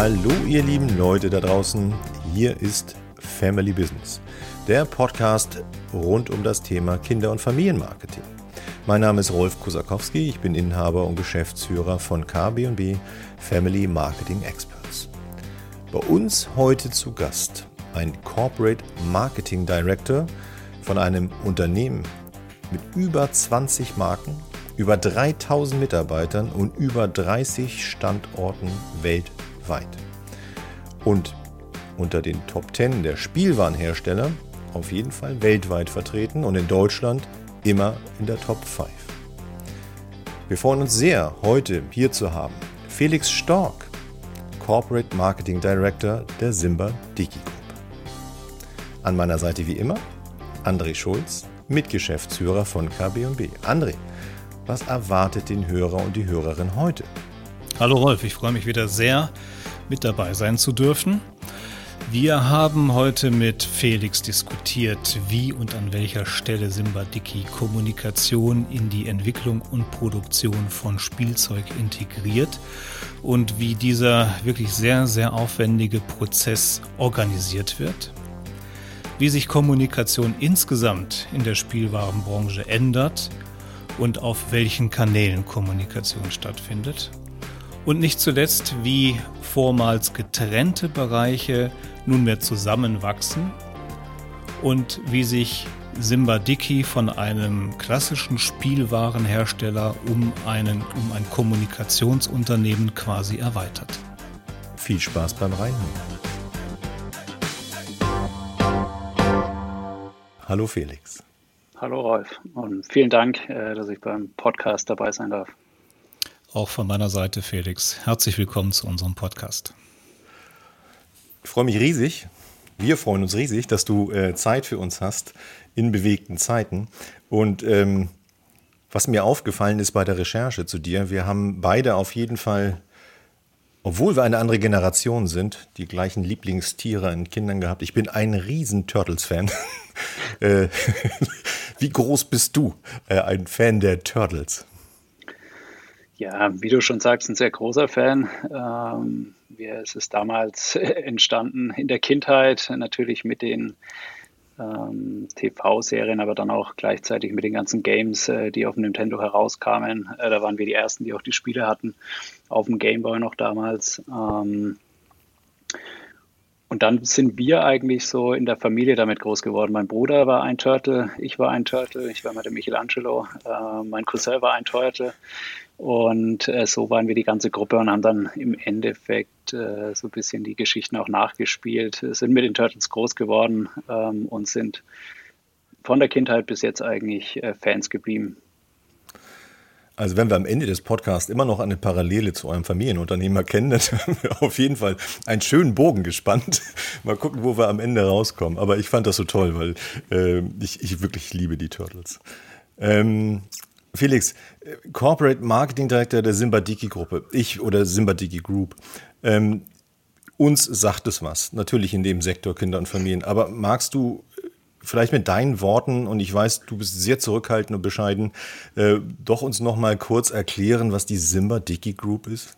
Hallo ihr lieben Leute da draußen, hier ist Family Business, der Podcast rund um das Thema Kinder- und Familienmarketing. Mein Name ist Rolf Kusakowski, ich bin Inhaber und Geschäftsführer von KB&B Family Marketing Experts. Bei uns heute zu Gast ein Corporate Marketing Director von einem Unternehmen mit über 20 Marken, über 3000 Mitarbeitern und über 30 Standorten weltweit. Und unter den Top 10 der Spielwarenhersteller auf jeden Fall weltweit vertreten und in Deutschland immer in der Top 5. Wir freuen uns sehr, heute hier zu haben Felix Stork, Corporate Marketing Director der Simba Diki Group. An meiner Seite wie immer André Schulz, Mitgeschäftsführer von KB&B. André, was erwartet den Hörer und die Hörerin heute? Hallo Rolf, ich freue mich wieder sehr, mit dabei sein zu dürfen. Wir haben heute mit Felix diskutiert, wie und an welcher Stelle Simba Dicky Kommunikation in die Entwicklung und Produktion von Spielzeug integriert und wie dieser wirklich sehr, sehr aufwendige Prozess organisiert wird wie sich Kommunikation insgesamt in der Spielwarenbranche ändert und auf welchen Kanälen Kommunikation stattfindet. Und nicht zuletzt, wie vormals getrennte Bereiche nunmehr zusammenwachsen und wie sich Simba Dicky von einem klassischen Spielwarenhersteller um, einen, um ein Kommunikationsunternehmen quasi erweitert. Viel Spaß beim Reinhören. Hallo Felix. Hallo Rolf und vielen Dank, äh, dass ich beim Podcast dabei sein darf. Auch von meiner Seite, Felix. Herzlich willkommen zu unserem Podcast. Ich freue mich riesig. Wir freuen uns riesig, dass du äh, Zeit für uns hast in bewegten Zeiten. Und ähm, was mir aufgefallen ist bei der Recherche zu dir, wir haben beide auf jeden Fall obwohl wir eine andere Generation sind, die gleichen Lieblingstiere in Kindern gehabt. Ich bin ein riesen Turtles-Fan. Äh, wie groß bist du äh, ein Fan der Turtles? Ja, wie du schon sagst, ein sehr großer Fan. Ähm, es ist damals entstanden in der Kindheit, natürlich mit den ähm, TV-Serien, aber dann auch gleichzeitig mit den ganzen Games, äh, die auf dem Nintendo herauskamen. Äh, da waren wir die ersten, die auch die Spiele hatten, auf dem Game Boy noch damals. Ähm, und dann sind wir eigentlich so in der Familie damit groß geworden. Mein Bruder war ein Turtle, ich war ein Turtle, ich war mal der Michelangelo, äh, mein Cousin war ein Turtle. Und äh, so waren wir die ganze Gruppe und haben dann im Endeffekt äh, so ein bisschen die Geschichten auch nachgespielt, sind mit den Turtles groß geworden ähm, und sind von der Kindheit bis jetzt eigentlich äh, Fans geblieben. Also wenn wir am Ende des Podcasts immer noch eine Parallele zu eurem Familienunternehmen erkennen, dann haben wir auf jeden Fall einen schönen Bogen gespannt. Mal gucken, wo wir am Ende rauskommen. Aber ich fand das so toll, weil äh, ich, ich wirklich liebe die Turtles. Ähm, Felix, äh, Corporate Marketing Director der Simbadiki Gruppe, ich oder Simbadiki Group. Ähm, uns sagt es was, natürlich in dem Sektor Kinder und Familien. Aber magst du äh, vielleicht mit deinen Worten, und ich weiß, du bist sehr zurückhaltend und bescheiden, äh, doch uns noch mal kurz erklären, was die Simba Dicky Group ist?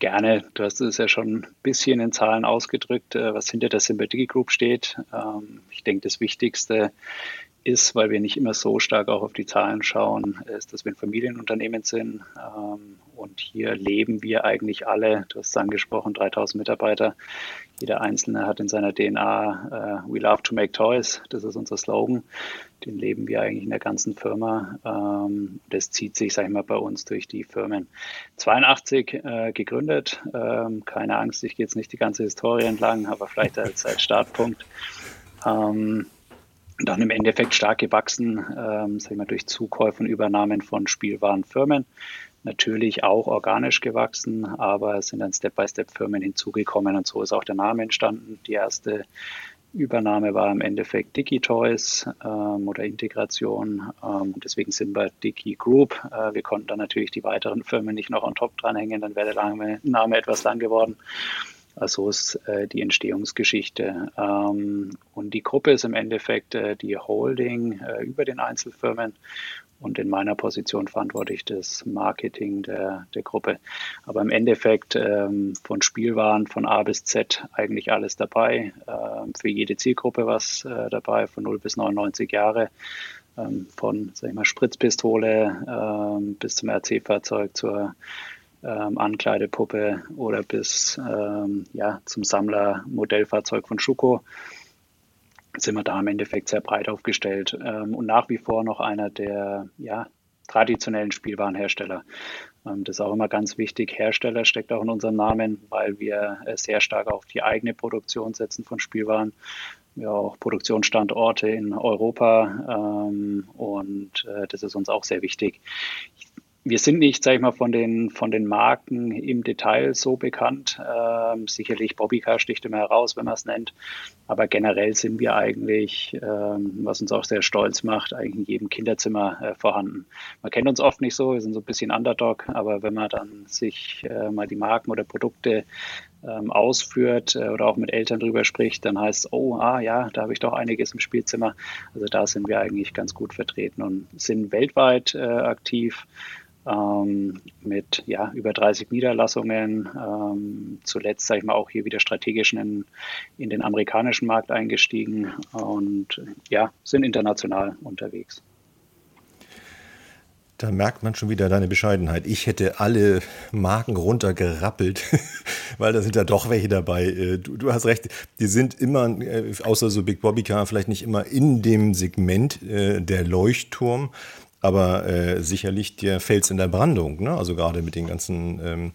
Gerne. Du hast es ja schon ein bisschen in Zahlen ausgedrückt, äh, was hinter der Simba Dicky Group steht. Ähm, ich denke, das Wichtigste ist, weil wir nicht immer so stark auch auf die Zahlen schauen, ist, dass wir ein Familienunternehmen sind. Ähm, und hier leben wir eigentlich alle, du hast es angesprochen, 3000 Mitarbeiter. Jeder Einzelne hat in seiner DNA, uh, we love to make toys, das ist unser Slogan. Den leben wir eigentlich in der ganzen Firma. Ähm, das zieht sich, sag ich mal, bei uns durch die Firmen. 82 äh, gegründet, ähm, keine Angst, ich gehe jetzt nicht die ganze Historie entlang, aber vielleicht als, als Startpunkt. Ähm, dann im Endeffekt stark gewachsen, ähm, sag ich mal, durch Zukäufe und Übernahmen von Spielwarenfirmen. Natürlich auch organisch gewachsen, aber es sind dann Step-by-Step-Firmen hinzugekommen und so ist auch der Name entstanden. Die erste Übernahme war im Endeffekt DigiToys ähm, oder Integration ähm, deswegen sind wir Digi Group. Äh, wir konnten dann natürlich die weiteren Firmen nicht noch on top dranhängen, dann wäre der Name etwas lang geworden. Also so ist äh, die Entstehungsgeschichte. Ähm, und die Gruppe ist im Endeffekt äh, die Holding äh, über den Einzelfirmen. Und in meiner Position verantworte ich das Marketing der, der Gruppe. Aber im Endeffekt ähm, von Spielwaren von A bis Z eigentlich alles dabei. Ähm, für jede Zielgruppe was äh, dabei, von 0 bis 99 Jahre. Ähm, von sag ich mal, Spritzpistole ähm, bis zum RC-Fahrzeug zur ähm, Ankleidepuppe oder bis ähm, ja, zum Sammler-Modellfahrzeug von Schuko sind wir da im Endeffekt sehr breit aufgestellt ähm, und nach wie vor noch einer der ja, traditionellen Spielwarenhersteller. Ähm, das ist auch immer ganz wichtig. Hersteller steckt auch in unserem Namen, weil wir äh, sehr stark auf die eigene Produktion setzen von Spielwaren. Wir haben auch Produktionsstandorte in Europa ähm, und äh, das ist uns auch sehr wichtig. Ich wir sind nicht, sag ich mal, von den, von den Marken im Detail so bekannt. Ähm, sicherlich Bobbycar sticht immer heraus, wenn man es nennt. Aber generell sind wir eigentlich, ähm, was uns auch sehr stolz macht, eigentlich in jedem Kinderzimmer äh, vorhanden. Man kennt uns oft nicht so, wir sind so ein bisschen Underdog, aber wenn man dann sich äh, mal die Marken oder Produkte ähm, ausführt äh, oder auch mit Eltern drüber spricht, dann heißt es, oh, ah ja, da habe ich doch einiges im Spielzimmer. Also da sind wir eigentlich ganz gut vertreten und sind weltweit äh, aktiv ähm, mit ja, über 30 Niederlassungen. Ähm, zuletzt, sage ich mal, auch hier wieder strategisch in, in den amerikanischen Markt eingestiegen und ja, sind international unterwegs. Da merkt man schon wieder deine Bescheidenheit. Ich hätte alle Marken runtergerappelt, weil da sind ja doch welche dabei. Äh, du, du, hast recht, die sind immer, äh, außer so Big Bobby Car, vielleicht nicht immer in dem Segment äh, der Leuchtturm aber äh, sicherlich der Fels in der Brandung, ne? also gerade mit den ganzen ähm,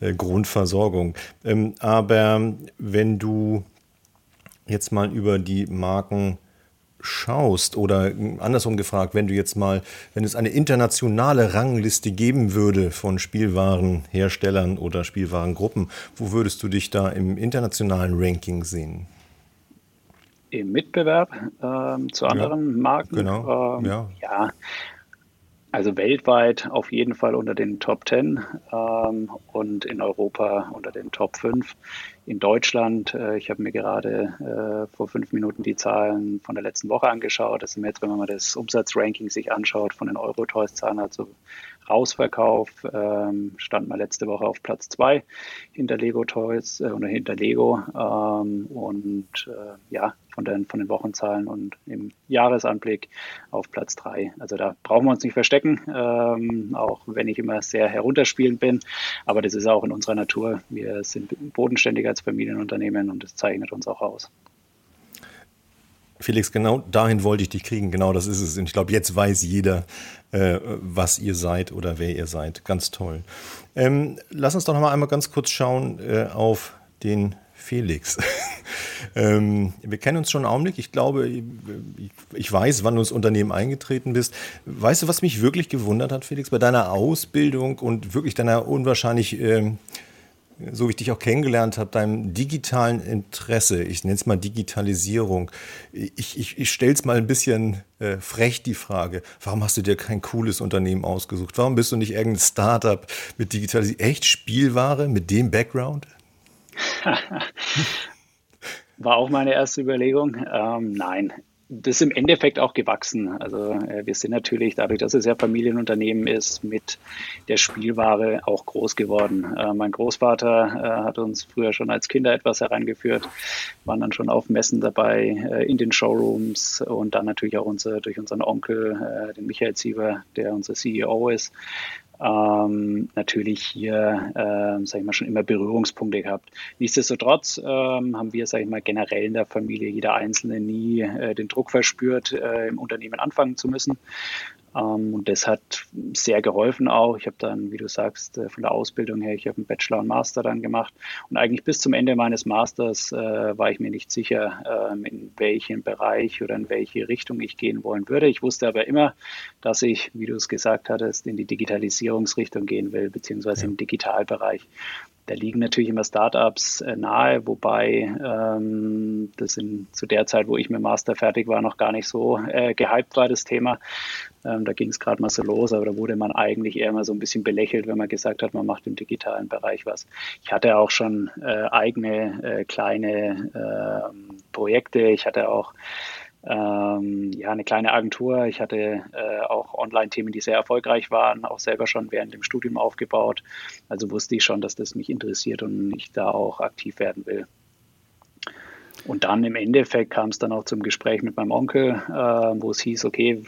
äh, Grundversorgung. Ähm, aber wenn du jetzt mal über die Marken schaust oder äh, andersrum gefragt, wenn du jetzt mal, wenn es eine internationale Rangliste geben würde von Spielwarenherstellern oder Spielwarengruppen, wo würdest du dich da im internationalen Ranking sehen? Im Mitbewerb ähm, zu anderen ja, Marken? Genau. Ähm, ja. ja. Also weltweit auf jeden Fall unter den Top 10 ähm, und in Europa unter den Top 5. In Deutschland, äh, ich habe mir gerade äh, vor fünf Minuten die Zahlen von der letzten Woche angeschaut. Das sind jetzt, wenn man mal das Umsatzranking sich anschaut von den Eurotoys-Zahlen, also Rausverkauf, ähm, stand mal letzte Woche auf Platz 2 hinter Lego Toys äh, oder hinter Lego. Ähm, und äh, ja, von den, von den Wochenzahlen und im Jahresanblick auf Platz 3. Also da brauchen wir uns nicht verstecken, ähm, auch wenn ich immer sehr herunterspielend bin. Aber das ist auch in unserer Natur. Wir sind bodenständig als Familienunternehmen und das zeichnet uns auch aus. Felix, genau dahin wollte ich dich kriegen. Genau das ist es. Und ich glaube, jetzt weiß jeder, äh, was ihr seid oder wer ihr seid. Ganz toll. Ähm, lass uns doch noch mal einmal ganz kurz schauen äh, auf den Felix. ähm, wir kennen uns schon einen Augenblick. Ich glaube, ich, ich, weiß, wann du ins Unternehmen eingetreten bist. Weißt du, was mich wirklich gewundert hat, Felix, bei deiner Ausbildung und wirklich deiner unwahrscheinlich, ähm, so wie ich dich auch kennengelernt habe, deinem digitalen Interesse, ich nenne es mal Digitalisierung. Ich, ich, ich stelle es mal ein bisschen äh, frech die Frage, warum hast du dir kein cooles Unternehmen ausgesucht? Warum bist du nicht irgendein Startup mit Digitalisierung? Echt Spielware mit dem Background? War auch meine erste Überlegung. Ähm, nein, das ist im Endeffekt auch gewachsen. Also äh, wir sind natürlich dadurch, dass es ja Familienunternehmen ist, mit der Spielware auch groß geworden. Äh, mein Großvater äh, hat uns früher schon als Kinder etwas herangeführt, waren dann schon auf Messen dabei, äh, in den Showrooms und dann natürlich auch unser, durch unseren Onkel, äh, den Michael Sieber, der unser CEO ist, ähm, natürlich hier, äh, sage ich mal, schon immer Berührungspunkte gehabt. Nichtsdestotrotz ähm, haben wir, sage ich mal, generell in der Familie jeder Einzelne nie äh, den Druck verspürt, äh, im Unternehmen anfangen zu müssen. Ähm, und das hat sehr geholfen auch. Ich habe dann, wie du sagst, äh, von der Ausbildung her, ich habe einen Bachelor und Master dann gemacht. Und eigentlich bis zum Ende meines Masters äh, war ich mir nicht sicher, ähm, in welchen Bereich oder in welche Richtung ich gehen wollen würde. Ich wusste aber immer, dass ich, wie du es gesagt hattest, in die Digitalisierungsrichtung gehen will, beziehungsweise ja. im Digitalbereich. Da liegen natürlich immer Startups äh, nahe, wobei ähm, das in, zu der Zeit, wo ich mit Master fertig war, noch gar nicht so äh, gehypt war, das Thema. Ähm, da ging es gerade mal so los, aber da wurde man eigentlich eher mal so ein bisschen belächelt, wenn man gesagt hat, man macht im digitalen Bereich was. Ich hatte auch schon äh, eigene äh, kleine ähm, Projekte. Ich hatte auch ähm, ja, eine kleine Agentur. Ich hatte äh, auch Online-Themen, die sehr erfolgreich waren, auch selber schon während dem Studium aufgebaut. Also wusste ich schon, dass das mich interessiert und ich da auch aktiv werden will. Und dann im Endeffekt kam es dann auch zum Gespräch mit meinem Onkel, äh, wo es hieß, okay,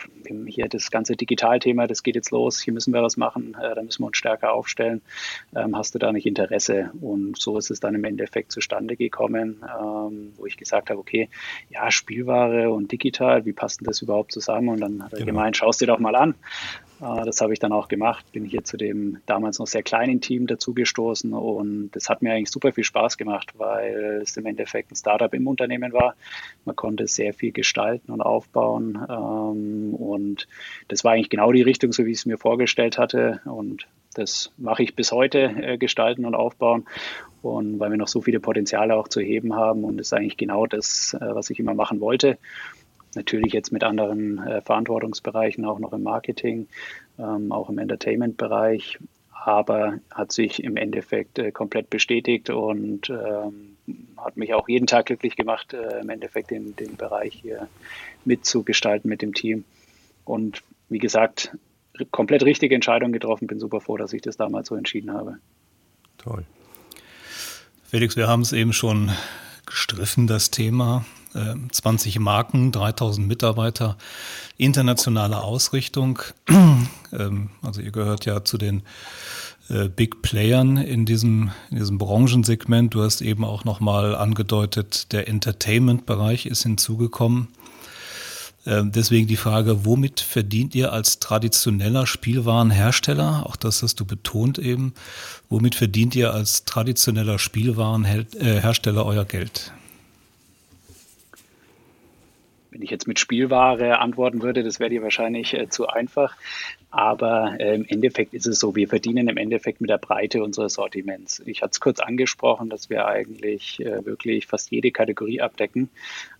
hier das ganze Digitalthema, das geht jetzt los, hier müssen wir was machen, äh, da müssen wir uns stärker aufstellen. Ähm, hast du da nicht Interesse? Und so ist es dann im Endeffekt zustande gekommen, ähm, wo ich gesagt habe, okay, ja, Spielware und digital, wie passt denn das überhaupt zusammen? Und dann hat er genau. gemeint, schau es dir doch mal an. Äh, das habe ich dann auch gemacht, bin hier zu dem damals noch sehr kleinen Team dazugestoßen und das hat mir eigentlich super viel Spaß gemacht, weil es im Endeffekt ein Startup im Unternehmen war. Man konnte sehr viel gestalten und aufbauen ähm, und das war eigentlich genau die Richtung, so wie ich es mir vorgestellt hatte und das mache ich bis heute, äh, gestalten und aufbauen. Und weil wir noch so viele Potenziale auch zu heben haben und das ist eigentlich genau das, äh, was ich immer machen wollte. Natürlich jetzt mit anderen äh, Verantwortungsbereichen, auch noch im Marketing, ähm, auch im Entertainment-Bereich, aber hat sich im Endeffekt äh, komplett bestätigt und ähm, hat mich auch jeden Tag glücklich gemacht, äh, im Endeffekt den, den Bereich hier mitzugestalten mit dem Team. Und wie gesagt, komplett richtige Entscheidung getroffen. Bin super froh, dass ich das damals so entschieden habe. Toll. Felix, wir haben es eben schon gestriffen, das Thema. 20 ähm, Marken, 3000 Mitarbeiter, internationale Ausrichtung. Ähm, also ihr gehört ja zu den äh, Big Playern in diesem, in diesem Branchensegment. Du hast eben auch nochmal angedeutet, der Entertainment-Bereich ist hinzugekommen. Ähm, deswegen die Frage, womit verdient ihr als traditioneller Spielwarenhersteller, auch das hast du betont eben, womit verdient ihr als traditioneller Spielwarenhersteller äh, euer Geld? Wenn ich jetzt mit Spielware antworten würde, das wäre dir wahrscheinlich äh, zu einfach. Aber äh, im Endeffekt ist es so, wir verdienen im Endeffekt mit der Breite unseres Sortiments. Ich hatte es kurz angesprochen, dass wir eigentlich äh, wirklich fast jede Kategorie abdecken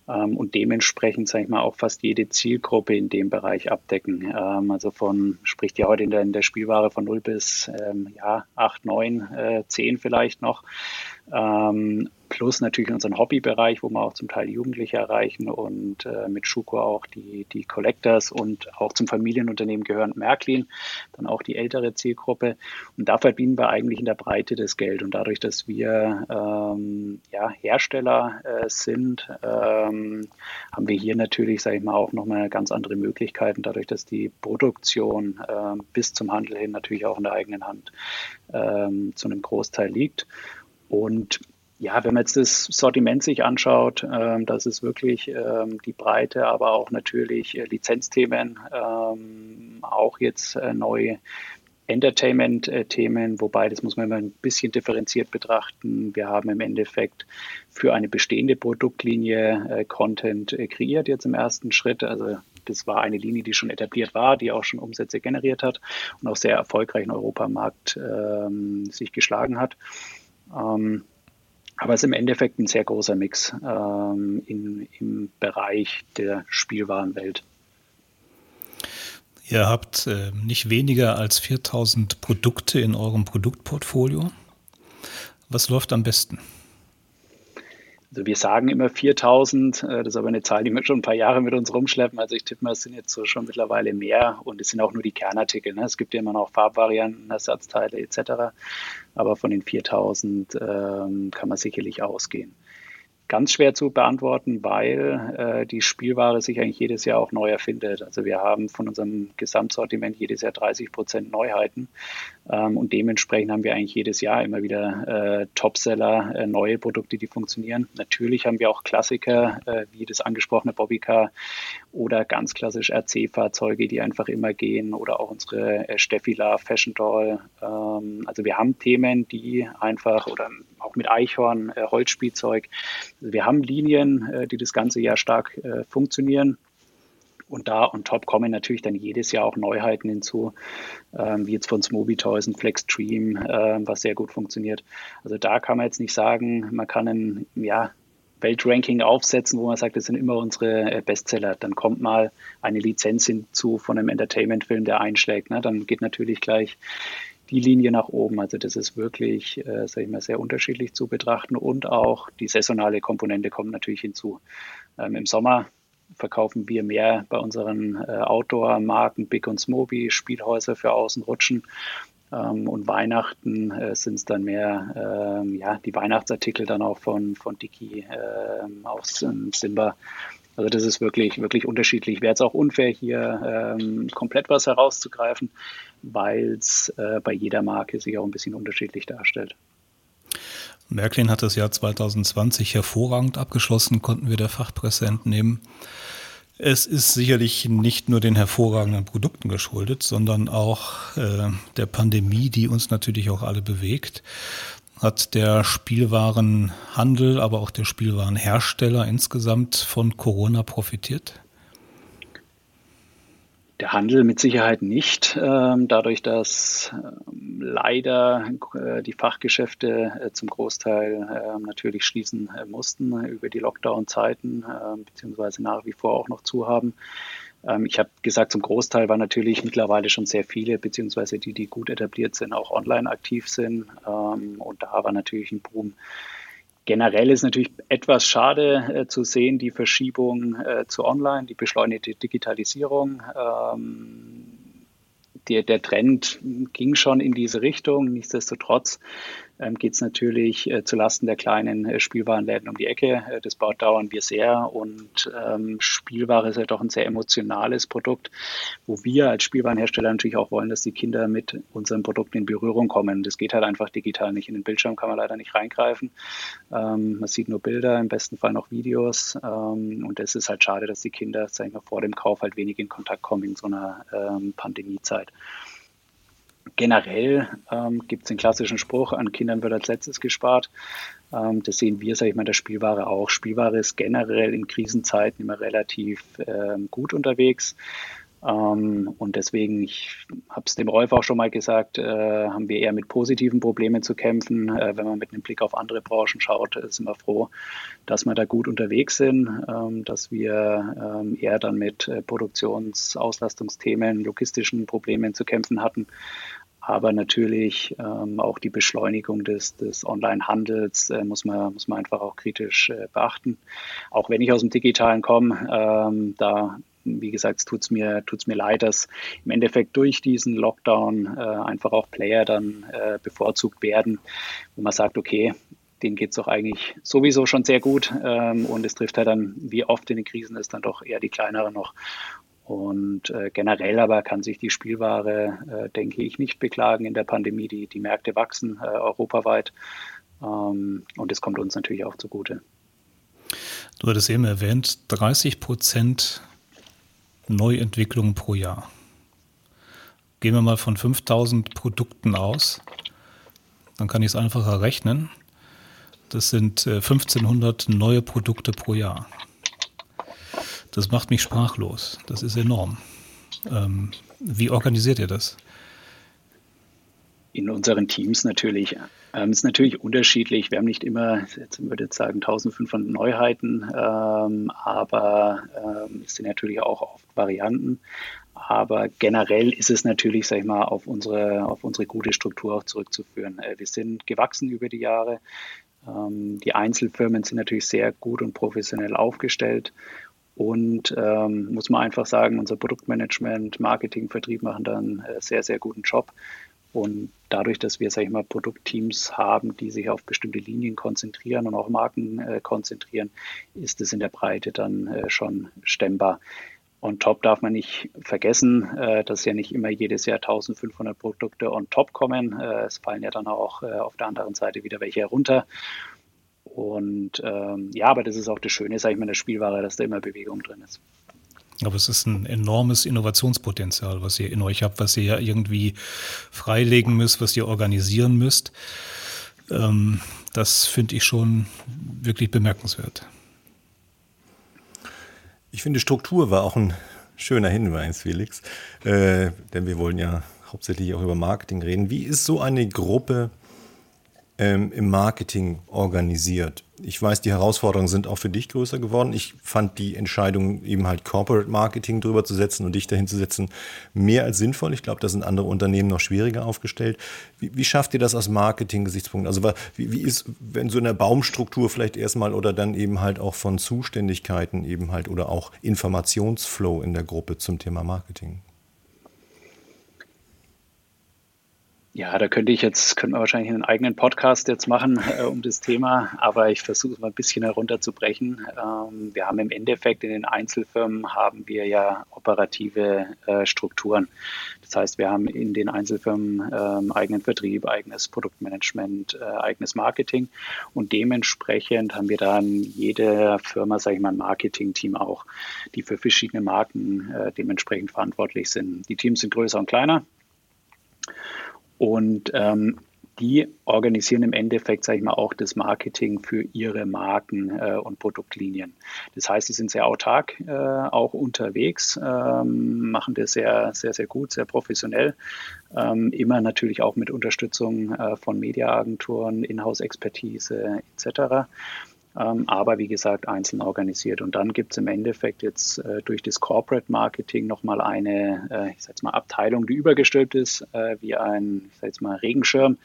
ähm, und dementsprechend, sage ich mal, auch fast jede Zielgruppe in dem Bereich abdecken. Ähm, also von, spricht ja heute in der, in der Spielware von 0 bis ähm, ja, 8, 9, äh, 10 vielleicht noch. Ähm, plus natürlich unseren Hobbybereich, wo wir auch zum Teil Jugendliche erreichen und äh, mit Schuko auch die, die Collectors und auch zum Familienunternehmen gehören Märklin, dann auch die ältere Zielgruppe. Und da verdienen wir eigentlich in der Breite das Geld. Und dadurch, dass wir ähm, ja, Hersteller äh, sind, ähm, haben wir hier natürlich, sage ich mal, auch nochmal ganz andere Möglichkeiten, dadurch, dass die Produktion äh, bis zum Handel hin natürlich auch in der eigenen Hand ähm, zu einem Großteil liegt. Und ja, wenn man jetzt das Sortiment sich anschaut, ähm, das ist wirklich ähm, die Breite, aber auch natürlich äh, Lizenzthemen, ähm, auch jetzt äh, neue Entertainment-Themen, wobei das muss man immer ein bisschen differenziert betrachten. Wir haben im Endeffekt für eine bestehende Produktlinie äh, Content äh, kreiert jetzt im ersten Schritt. Also das war eine Linie, die schon etabliert war, die auch schon Umsätze generiert hat und auch sehr erfolgreich im Europamarkt ähm, sich geschlagen hat. Ähm, aber es ist im Endeffekt ein sehr großer Mix ähm, in, im Bereich der Spielwarenwelt. Ihr habt äh, nicht weniger als 4000 Produkte in eurem Produktportfolio. Was läuft am besten? Also wir sagen immer 4000, äh, das ist aber eine Zahl, die wir schon ein paar Jahre mit uns rumschleppen. Also ich tippe mal, es sind jetzt so schon mittlerweile mehr und es sind auch nur die Kernartikel. Ne? Es gibt ja immer noch Farbvarianten, Ersatzteile etc. Aber von den 4000 ähm, kann man sicherlich ausgehen ganz schwer zu beantworten, weil äh, die Spielware sich eigentlich jedes Jahr auch neu erfindet. Also wir haben von unserem Gesamtsortiment jedes Jahr 30 Prozent Neuheiten ähm, und dementsprechend haben wir eigentlich jedes Jahr immer wieder äh, Topseller, äh, neue Produkte, die funktionieren. Natürlich haben wir auch Klassiker äh, wie das angesprochene Bobbycar oder ganz klassisch RC-Fahrzeuge, die einfach immer gehen oder auch unsere äh, Steffila Fashion Doll. Ähm, also wir haben Themen, die einfach oder auch mit Eichhorn, äh, Holzspielzeug. Wir haben Linien, äh, die das ganze Jahr stark äh, funktionieren. und da on top kommen natürlich dann jedes Jahr auch Neuheiten hinzu, ähm, wie jetzt von Smoby Toys und Flexstream, äh, was sehr gut funktioniert. Also da kann man jetzt nicht sagen, man kann ein ja, Weltranking aufsetzen, wo man sagt, das sind immer unsere äh, Bestseller. Dann kommt mal eine Lizenz hinzu von einem Entertainment-Film, der einschlägt. Ne? Dann geht natürlich gleich die Linie nach oben. Also das ist wirklich, äh, sage ich mal, sehr unterschiedlich zu betrachten und auch die saisonale Komponente kommt natürlich hinzu. Ähm, Im Sommer verkaufen wir mehr bei unseren äh, Outdoor-Marken Big und Smoby, Spielhäuser für Außenrutschen. Ähm, und Weihnachten äh, sind es dann mehr ähm, ja, die Weihnachtsartikel dann auch von, von Dicky äh, aus ähm, Simba. Also das ist wirklich, wirklich unterschiedlich. Wäre jetzt auch unfair, hier ähm, komplett was herauszugreifen, weil es äh, bei jeder Marke sich auch ein bisschen unterschiedlich darstellt. Märklin hat das Jahr 2020 hervorragend abgeschlossen, konnten wir der Fachpresse entnehmen. Es ist sicherlich nicht nur den hervorragenden Produkten geschuldet, sondern auch äh, der Pandemie, die uns natürlich auch alle bewegt. Hat der Spielwarenhandel, aber auch der Spielwarenhersteller insgesamt von Corona profitiert? Der Handel mit Sicherheit nicht, ähm, dadurch, dass ähm, leider äh, die Fachgeschäfte äh, zum Großteil ähm, natürlich schließen äh, mussten über die Lockdown-Zeiten, beziehungsweise nach wie vor auch noch zu haben. Ich habe gesagt, zum Großteil waren natürlich mittlerweile schon sehr viele, beziehungsweise die, die gut etabliert sind, auch online aktiv sind. Und da war natürlich ein Boom Generell ist natürlich etwas schade äh, zu sehen, die Verschiebung äh, zu Online, die beschleunigte Digitalisierung. Ähm, der, der Trend ging schon in diese Richtung. Nichtsdestotrotz ähm, geht es natürlich äh, zulasten der kleinen äh, Spielwarenläden um die Ecke. Äh, das baut dauern wir sehr und ähm, Spielware ist ja doch ein sehr emotionales Produkt, wo wir als Spielwarenhersteller natürlich auch wollen, dass die Kinder mit unseren Produkten in Berührung kommen. Das geht halt einfach digital nicht. In den Bildschirm kann man leider nicht reingreifen. Ähm, man sieht nur Bilder, im besten Fall noch Videos ähm, und es ist halt schade, dass die Kinder, sag ich mal, vor dem Kauf halt wenig in Kontakt kommen in so einer ähm, Pandemiezeit. Generell ähm, gibt es den klassischen Spruch, an Kindern wird als letztes gespart. Ähm, das sehen wir, sage ich mal, der Spielware auch. Spielware ist generell in Krisenzeiten immer relativ ähm, gut unterwegs. Ähm, und deswegen, ich habe es dem Rolf auch schon mal gesagt, äh, haben wir eher mit positiven Problemen zu kämpfen. Äh, wenn man mit einem Blick auf andere Branchen schaut, äh, sind wir froh, dass wir da gut unterwegs sind, ähm, dass wir ähm, eher dann mit Produktionsauslastungsthemen, logistischen Problemen zu kämpfen hatten. Aber natürlich auch die Beschleunigung des, des Online-Handels muss, man, muss man einfach auch kritisch beachten. Auch wenn ich aus dem Digitalen komme, da wie gesagt, es mir, tut's mir leid, dass im Endeffekt durch diesen Lockdown äh, einfach auch Player dann äh, bevorzugt werden, wo man sagt, okay, denen geht es doch eigentlich sowieso schon sehr gut ähm, und es trifft halt dann, wie oft in den Krisen ist, dann doch eher die kleineren noch. Und äh, generell aber kann sich die Spielware, äh, denke ich, nicht beklagen in der Pandemie. Die, die Märkte wachsen äh, europaweit ähm, und es kommt uns natürlich auch zugute. Du hattest eben erwähnt, 30 Prozent Neuentwicklungen pro Jahr. Gehen wir mal von 5000 Produkten aus, dann kann ich es einfacher rechnen. Das sind 1500 äh, neue Produkte pro Jahr. Das macht mich sprachlos. Das ist enorm. Ähm, wie organisiert ihr das? In unseren Teams natürlich. Ähm, ist natürlich unterschiedlich. Wir haben nicht immer, jetzt würde ich sagen, 1500 Neuheiten, ähm, aber ähm, es sind natürlich auch oft Varianten. Aber generell ist es natürlich, sag ich mal, auf unsere, auf unsere gute Struktur auch zurückzuführen. Äh, wir sind gewachsen über die Jahre. Ähm, die Einzelfirmen sind natürlich sehr gut und professionell aufgestellt. Und ähm, muss man einfach sagen, unser Produktmanagement, Marketing, Vertrieb machen da einen äh, sehr, sehr guten Job. Und dadurch, dass wir, sage ich mal, Produktteams haben, die sich auf bestimmte Linien konzentrieren und auch Marken äh, konzentrieren, ist es in der Breite dann äh, schon stemmbar. On top darf man nicht vergessen, äh, dass ja nicht immer jedes Jahr 1500 Produkte on top kommen. Äh, es fallen ja dann auch äh, auf der anderen Seite wieder welche herunter. Und ähm, ja, aber das ist auch das Schöne, sage ich mal, in der Spielware, dass da immer Bewegung drin ist. Aber es ist ein enormes Innovationspotenzial, was ihr in euch habt, was ihr ja irgendwie freilegen müsst, was ihr organisieren müsst. Ähm, das finde ich schon wirklich bemerkenswert. Ich finde, Struktur war auch ein schöner Hinweis, Felix. Äh, denn wir wollen ja hauptsächlich auch über Marketing reden. Wie ist so eine Gruppe ähm, im Marketing organisiert? Ich weiß, die Herausforderungen sind auch für dich größer geworden. Ich fand die Entscheidung, eben halt Corporate Marketing drüber zu setzen und dich dahin zu setzen, mehr als sinnvoll. Ich glaube, da sind andere Unternehmen noch schwieriger aufgestellt. Wie, wie schafft ihr das aus Marketing-Gesichtspunkten? Also wie, wie ist, wenn so in der Baumstruktur vielleicht erstmal oder dann eben halt auch von Zuständigkeiten eben halt oder auch Informationsflow in der Gruppe zum Thema Marketing? Ja, da könnte ich jetzt, könnte man wahrscheinlich einen eigenen Podcast jetzt machen äh, um das Thema, aber ich versuche es mal ein bisschen herunterzubrechen. Ähm, wir haben im Endeffekt in den Einzelfirmen haben wir ja operative äh, Strukturen. Das heißt, wir haben in den Einzelfirmen ähm, eigenen Vertrieb, eigenes Produktmanagement, äh, eigenes Marketing und dementsprechend haben wir da in jeder Firma, sage ich mal, ein Marketing-Team auch, die für verschiedene Marken äh, dementsprechend verantwortlich sind. Die Teams sind größer und kleiner. Und ähm, die organisieren im Endeffekt, sage ich mal, auch das Marketing für ihre Marken äh, und Produktlinien. Das heißt, sie sind sehr autark äh, auch unterwegs, ähm, machen das sehr, sehr, sehr gut, sehr professionell. Ähm, immer natürlich auch mit Unterstützung äh, von Mediaagenturen, Inhouse-Expertise etc. Ähm, aber wie gesagt einzeln organisiert. Und dann gibt es im Endeffekt jetzt äh, durch das Corporate Marketing nochmal eine, äh, ich sag mal, Abteilung, die übergestülpt ist, äh, wie ein, ich sag jetzt mal, Regenschirm,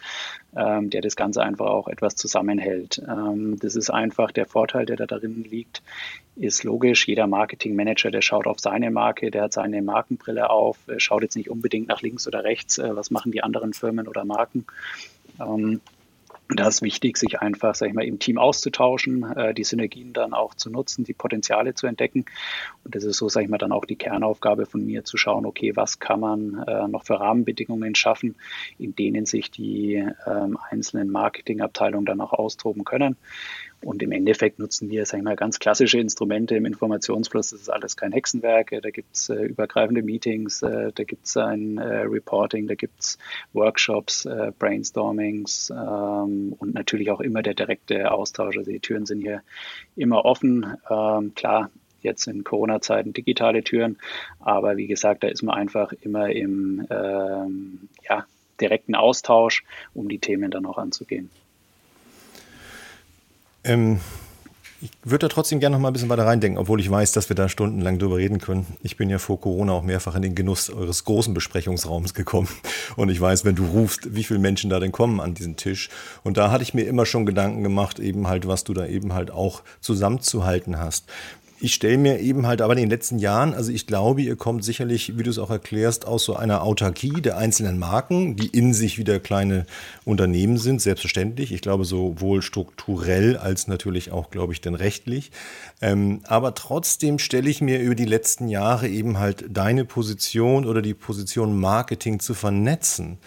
ähm, der das Ganze einfach auch etwas zusammenhält. Ähm, das ist einfach der Vorteil, der da darin liegt, ist logisch. Jeder Marketingmanager, der schaut auf seine Marke, der hat seine Markenbrille auf, schaut jetzt nicht unbedingt nach links oder rechts, äh, was machen die anderen Firmen oder Marken. Ähm, da ist wichtig, sich einfach, sag ich mal, im Team auszutauschen, äh, die Synergien dann auch zu nutzen, die Potenziale zu entdecken. Und das ist so, sag ich mal, dann auch die Kernaufgabe von mir, zu schauen, okay, was kann man äh, noch für Rahmenbedingungen schaffen, in denen sich die ähm, einzelnen Marketingabteilungen dann auch austoben können. Und im Endeffekt nutzen wir, sag ich mal, ganz klassische Instrumente im Informationsfluss. Das ist alles kein Hexenwerk. Da gibt es äh, übergreifende Meetings, äh, da gibt es ein äh, Reporting, da gibt es Workshops, äh, Brainstormings ähm, und natürlich auch immer der direkte Austausch. Also die Türen sind hier immer offen. Ähm, klar, jetzt in Corona-Zeiten digitale Türen, aber wie gesagt, da ist man einfach immer im ähm, ja, direkten Austausch, um die Themen dann auch anzugehen. Ähm, ich würde da trotzdem gerne noch mal ein bisschen weiter reindenken, obwohl ich weiß, dass wir da stundenlang drüber reden können. Ich bin ja vor Corona auch mehrfach in den Genuss eures großen Besprechungsraums gekommen. Und ich weiß, wenn du rufst, wie viele Menschen da denn kommen an diesen Tisch. Und da hatte ich mir immer schon Gedanken gemacht, eben halt, was du da eben halt auch zusammenzuhalten hast. Ich stelle mir eben halt aber in den letzten Jahren, also ich glaube, ihr kommt sicherlich, wie du es auch erklärst, aus so einer Autarkie der einzelnen Marken, die in sich wieder kleine Unternehmen sind, selbstverständlich. Ich glaube, sowohl strukturell als natürlich auch, glaube ich, denn rechtlich. Ähm, aber trotzdem stelle ich mir über die letzten Jahre eben halt deine Position oder die Position Marketing zu vernetzen.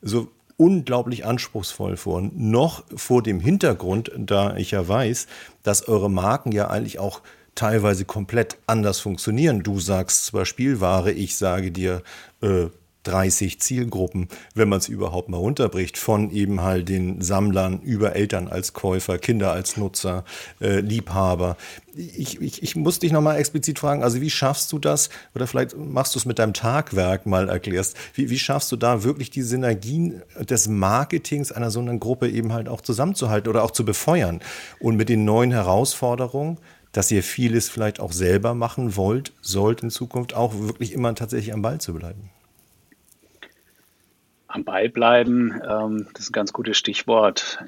So unglaublich anspruchsvoll vor. Noch vor dem Hintergrund, da ich ja weiß, dass eure Marken ja eigentlich auch teilweise komplett anders funktionieren. Du sagst zwar Spielware, ich sage dir äh, 30 Zielgruppen, wenn man es überhaupt mal runterbricht, von eben halt den Sammlern über Eltern als Käufer, Kinder als Nutzer, äh, Liebhaber. Ich, ich, ich muss dich nochmal explizit fragen, also wie schaffst du das, oder vielleicht machst du es mit deinem Tagwerk mal erklärst, wie, wie schaffst du da wirklich die Synergien des Marketings einer so einer Gruppe eben halt auch zusammenzuhalten oder auch zu befeuern und mit den neuen Herausforderungen dass ihr vieles vielleicht auch selber machen wollt, sollt in Zukunft auch wirklich immer tatsächlich am Ball zu bleiben? Am Ball bleiben, ähm, das ist ein ganz gutes Stichwort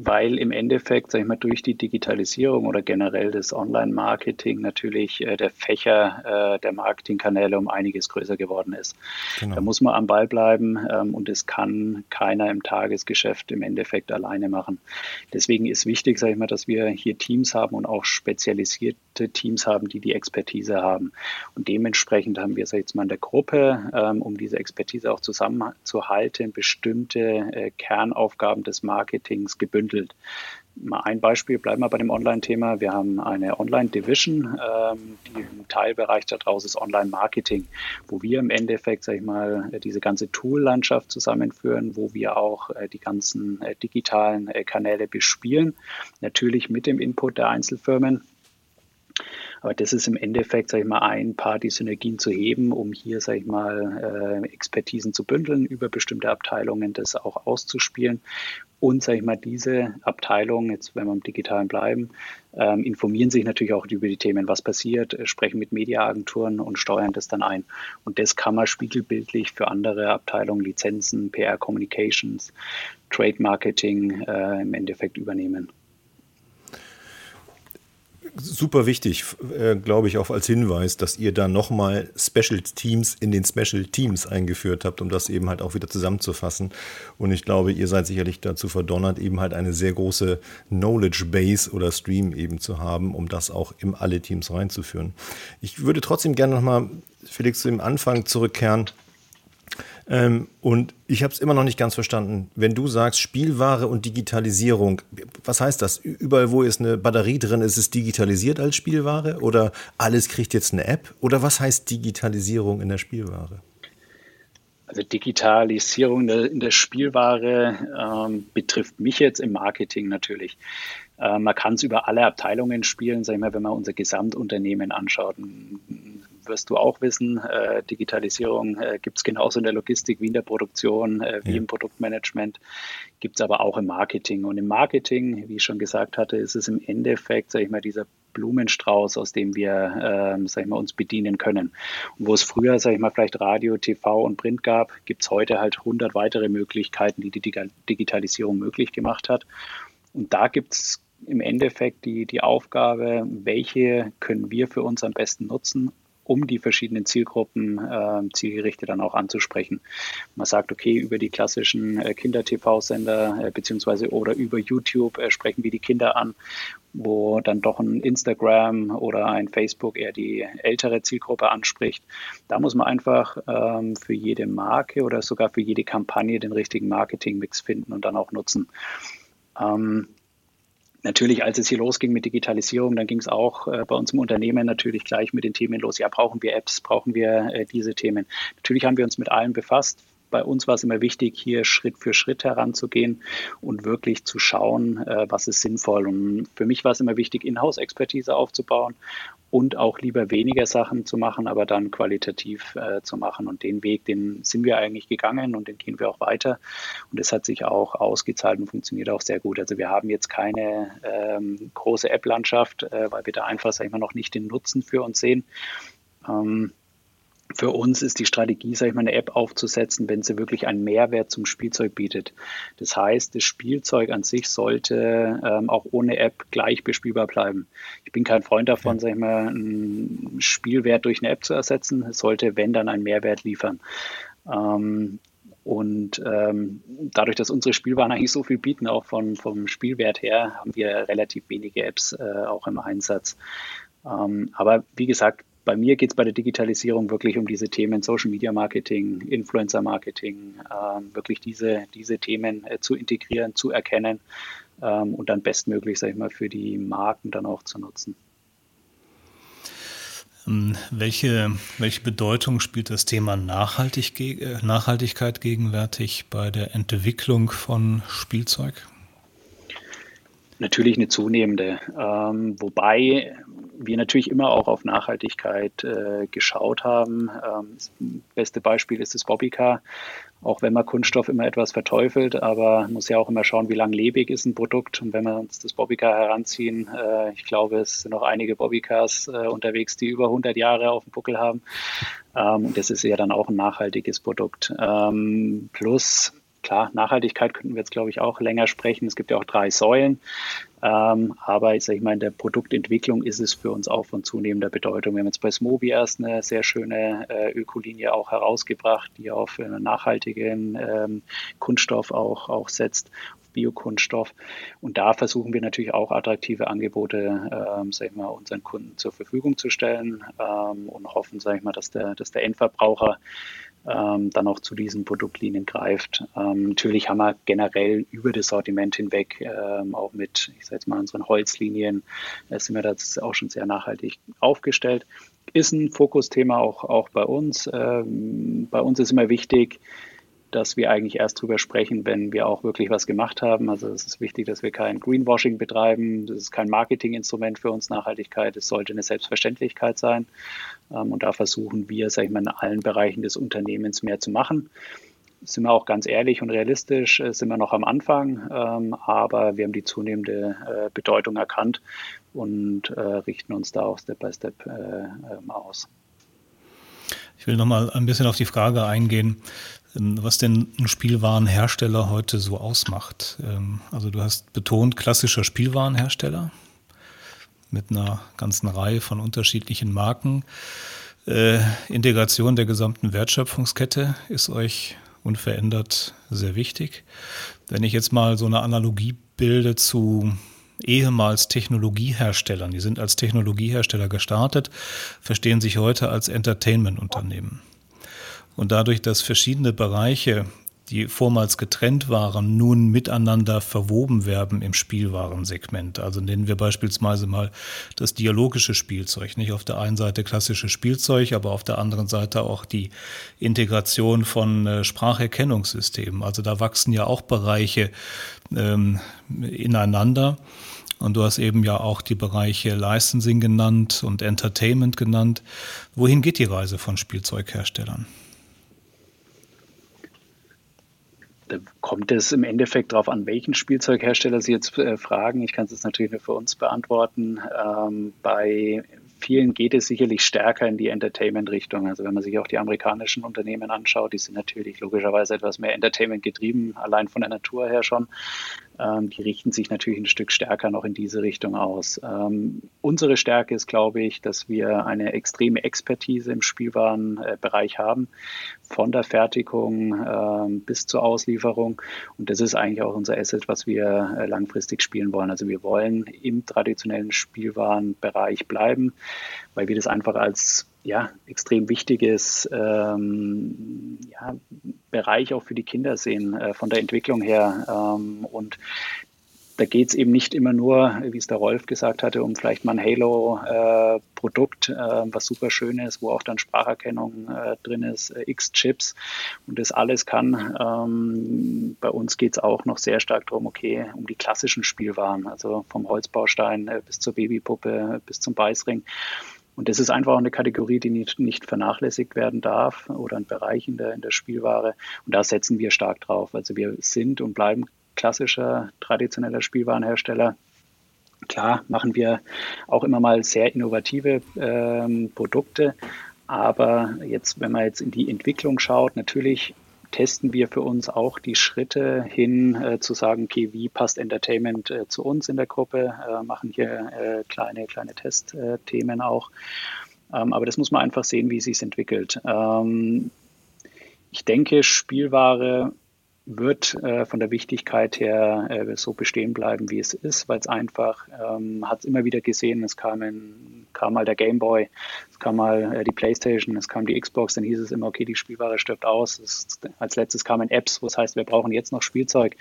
weil im Endeffekt, sage ich mal, durch die Digitalisierung oder generell das Online-Marketing natürlich äh, der Fächer äh, der Marketingkanäle um einiges größer geworden ist. Genau. Da muss man am Ball bleiben ähm, und das kann keiner im Tagesgeschäft im Endeffekt alleine machen. Deswegen ist wichtig, sage ich mal, dass wir hier Teams haben und auch spezialisierte Teams haben, die die Expertise haben. Und dementsprechend haben wir, ich jetzt mal, in der Gruppe, ähm, um diese Expertise auch zusammenzuhalten, bestimmte äh, Kernaufgaben des Marketings gebündelt gebündelt. Mal ein Beispiel, bleiben wir bei dem Online-Thema. Wir haben eine Online-Division, ähm, die im Teilbereich daraus ist Online-Marketing, wo wir im Endeffekt, sag ich mal, diese ganze Tool-Landschaft zusammenführen, wo wir auch äh, die ganzen äh, digitalen äh, Kanäle bespielen, natürlich mit dem Input der Einzelfirmen Aber das ist im Endeffekt, sage ich mal, ein paar die Synergien zu heben, um hier, sage ich mal, äh, Expertisen zu bündeln, über bestimmte Abteilungen das auch auszuspielen und, sage ich mal, diese Abteilungen, jetzt wenn wir im Digitalen bleiben, ähm, informieren sich natürlich auch über die Themen, was passiert, äh, sprechen mit Mediaagenturen und steuern das dann ein. Und das kann man spiegelbildlich für andere Abteilungen, Lizenzen, PR Communications, Trade Marketing äh, im Endeffekt übernehmen super wichtig, äh, glaube ich, auch als Hinweis, dass ihr da nochmal Special Teams in den Special Teams eingeführt habt, um das eben halt auch wieder zusammenzufassen. Und ich glaube, ihr seid sicherlich dazu verdonnert, eben halt eine sehr große Knowledge Base oder Stream eben zu haben, um das auch in alle Teams reinzuführen. Ich würde trotzdem gerne nochmal, Felix, zu dem Anfang zurückkehren. Ähm, und ich habe es immer noch nicht ganz verstanden. Wenn du sagst Spielware und Digitalisierung, was heißt das? Überall, wo ist eine Batterie drin, ist es digitalisiert als Spielware? Oder alles kriegt jetzt eine App? Oder was heißt Digitalisierung in der Spielware? Also Digitalisierung in der, Spielware ähm, betrifft mich jetzt im Marketing natürlich. Äh, man kann es über alle Abteilungen spielen, sag ich mal, wenn man unser Gesamtunternehmen anschaut. Wirst du auch wissen, äh, Digitalisierung äh, gibt es genauso in der Logistik wie in der Produktion, äh, wie ja. im Produktmanagement, gibt es aber auch im Marketing. Und im Marketing, wie ich schon gesagt hatte, ist es im Endeffekt, sag ich mal, dieser Blumenstrauß, aus dem wir, ähm, sag ich mal, uns bedienen können. Und wo es früher, sag ich mal, vielleicht Radio, TV und Print gab, gibt es heute halt 100 weitere Möglichkeiten, die die Digitalisierung möglich gemacht hat. Und da gibt es im Endeffekt die, die Aufgabe, welche können wir für uns am besten nutzen, um die verschiedenen Zielgruppen äh, zielgerichtet dann auch anzusprechen. Man sagt, okay, über die klassischen äh, Kinder-TV-Sender äh, beziehungsweise oder über YouTube äh, sprechen wir die Kinder an, wo dann doch ein Instagram oder ein Facebook eher die ältere Zielgruppe anspricht. Da muss man einfach ähm, für jede Marke oder sogar für jede Kampagne den richtigen Marketingmix finden und dann auch nutzen. Ähm, Natürlich, als es hier losging mit Digitalisierung, dann ging es auch äh, bei uns im Unternehmen natürlich gleich mit den Themen los. Ja, brauchen wir Apps, brauchen wir äh, diese Themen? Natürlich haben wir uns mit allem befasst. Bei uns war es immer wichtig, hier Schritt für Schritt heranzugehen und wirklich zu schauen, äh, was ist sinnvoll. Und für mich war es immer wichtig, Inhouse-Expertise aufzubauen und auch lieber weniger Sachen zu machen, aber dann qualitativ äh, zu machen. Und den Weg, den sind wir eigentlich gegangen und den gehen wir auch weiter. Und es hat sich auch ausgezahlt und funktioniert auch sehr gut. Also wir haben jetzt keine ähm, große App-Landschaft, äh, weil wir da einfach, sag ich mal, noch nicht den Nutzen für uns sehen. Ähm, für uns ist die Strategie, sage ich mal, eine App aufzusetzen, wenn sie wirklich einen Mehrwert zum Spielzeug bietet. Das heißt, das Spielzeug an sich sollte ähm, auch ohne App gleich bespielbar bleiben. Ich bin kein Freund davon, ja. sage ich mal, einen Spielwert durch eine App zu ersetzen. Es sollte, wenn, dann einen Mehrwert liefern. Ähm, und ähm, dadurch, dass unsere Spielwaren eigentlich so viel bieten, auch von, vom Spielwert her, haben wir relativ wenige Apps äh, auch im Einsatz. Ähm, aber wie gesagt, bei mir geht es bei der Digitalisierung wirklich um diese Themen Social Media Marketing, Influencer Marketing, ähm, wirklich diese, diese Themen äh, zu integrieren, zu erkennen ähm, und dann bestmöglich, sag ich mal, für die Marken dann auch zu nutzen. Ähm, welche, welche Bedeutung spielt das Thema Nachhaltig, äh, Nachhaltigkeit gegenwärtig bei der Entwicklung von Spielzeug? Natürlich eine zunehmende, ähm, wobei wir natürlich immer auch auf Nachhaltigkeit äh, geschaut haben. Ähm, das beste Beispiel ist das Bobbycar. Auch wenn man Kunststoff immer etwas verteufelt, aber muss ja auch immer schauen, wie langlebig ist ein Produkt. Und wenn wir uns das Bobbycar heranziehen, äh, ich glaube, es sind noch einige Bobbycars äh, unterwegs, die über 100 Jahre auf dem Buckel haben. Ähm, und das ist ja dann auch ein nachhaltiges Produkt. Ähm, plus Klar, Nachhaltigkeit könnten wir jetzt, glaube ich, auch länger sprechen. Es gibt ja auch drei Säulen. Ähm, aber ich sage mal, in der Produktentwicklung ist es für uns auch von zunehmender Bedeutung. Wir haben jetzt bei Smobi erst eine sehr schöne äh, Ökolinie auch herausgebracht, die auf einen nachhaltigen ähm, Kunststoff auch, auch setzt. Biokunststoff. Und da versuchen wir natürlich auch attraktive Angebote, ähm, sag ich mal, unseren Kunden zur Verfügung zu stellen ähm, und hoffen, sage ich mal, dass der, dass der Endverbraucher ähm, dann auch zu diesen Produktlinien greift. Ähm, natürlich haben wir generell über das Sortiment hinweg, ähm, auch mit, ich sage jetzt mal, unseren Holzlinien, äh, sind wir da auch schon sehr nachhaltig aufgestellt. Ist ein Fokusthema auch, auch bei uns. Ähm, bei uns ist immer wichtig, dass wir eigentlich erst drüber sprechen, wenn wir auch wirklich was gemacht haben. Also es ist wichtig, dass wir kein Greenwashing betreiben. Das ist kein Marketinginstrument für uns Nachhaltigkeit. Es sollte eine Selbstverständlichkeit sein. Ähm, und da versuchen wir, sag ich mal, in allen Bereichen des Unternehmens mehr zu machen. Sind wir auch ganz ehrlich und realistisch, äh, sind wir noch am Anfang, ähm, aber wir haben die zunehmende äh, Bedeutung erkannt und äh, richten uns da auch Step by Step ähm, aus. Ich will nochmal ein bisschen auf die Frage eingehen, was denn ein Spielwarenhersteller heute so ausmacht. Ähm, also du hast betont, klassischer Spielwarenhersteller mit einer ganzen Reihe von unterschiedlichen Marken. Äh, Integration der gesamten Wertschöpfungskette ist euch unverändert sehr wichtig. Wenn ich jetzt mal so eine Analogie bilde zu ehemals Technologieherstellern, die sind als Technologiehersteller gestartet, verstehen sich heute als Entertainment-Unternehmen. Und dadurch, dass verschiedene Bereiche, die vormals getrennt waren, nun miteinander verwoben werden im Spielwarensegment. Also nennen wir beispielsweise mal das dialogische Spielzeug. Nicht auf der einen Seite klassisches Spielzeug, aber auf der anderen Seite auch die Integration von äh, Spracherkennungssystemen. Also da wachsen ja auch Bereiche ähm, ineinander. Und du hast eben ja auch die Bereiche Licensing genannt und Entertainment genannt. Wohin geht die Reise von Spielzeugherstellern? Da kommt es im Endeffekt darauf an, welchen Spielzeughersteller Sie jetzt äh, fragen. Ich kann es natürlich nur für uns beantworten. Ähm, bei vielen geht es sicherlich stärker in die Entertainment-Richtung. Also wenn man sich auch die amerikanischen Unternehmen anschaut, die sind natürlich logischerweise etwas mehr Entertainment getrieben, allein von der Natur her schon. Ähm, die richten sich natürlich ein Stück stärker noch in diese Richtung aus. Ähm, unsere Stärke ist, glaube ich, dass wir eine extreme Expertise im Spielwarenbereich haben, von der Fertigung ähm, bis zur Auslieferung. Und das ist eigentlich auch unser Asset, was wir äh, langfristig spielen wollen. Also wir wollen im traditionellen Spielwarenbereich bleiben, weil wir das einfach als ja, extrem wichtiges ähm, ja, Bereich auch für die Kinder sehen, äh, von der Entwicklung her. Ähm, und da geht es eben nicht immer nur, wie es der Rolf gesagt hatte, um vielleicht mal ein Halo-Produkt, äh, äh, was super schön ist, wo auch dann Spracherkennung äh, drin ist, äh, X-Chips und das alles kann. Ähm, bei uns geht es auch noch sehr stark darum, okay, um die klassischen Spielwaren, also vom Holzbaustein äh, bis zur Babypuppe, bis zum Beißring. Und das ist einfach eine Kategorie, die nicht, nicht vernachlässigt werden darf oder ein Bereich in der, in der Spielware. Und da setzen wir stark drauf. Also wir sind und bleiben klassischer, traditioneller Spielwarenhersteller. Klar machen wir auch immer mal sehr innovative ähm, Produkte, aber jetzt, wenn man jetzt in die Entwicklung schaut, natürlich testen wir für uns auch die Schritte hin, äh, zu sagen, okay, wie passt Entertainment äh, zu uns in der Gruppe, äh, machen hier äh, kleine, kleine Testthemen auch. Ähm, aber das muss man einfach sehen, wie es sich entwickelt. Ähm, ich denke, Spielware wird äh, von der Wichtigkeit her äh, so bestehen bleiben, wie es ist, weil es einfach, ähm, hat es immer wieder gesehen, es kam, in, kam mal der Game Boy, es kam mal äh, die Playstation, es kam die Xbox, dann hieß es immer, okay, die Spielware stirbt aus. Es, als letztes kamen Apps, was heißt, wir brauchen jetzt noch Spielzeug.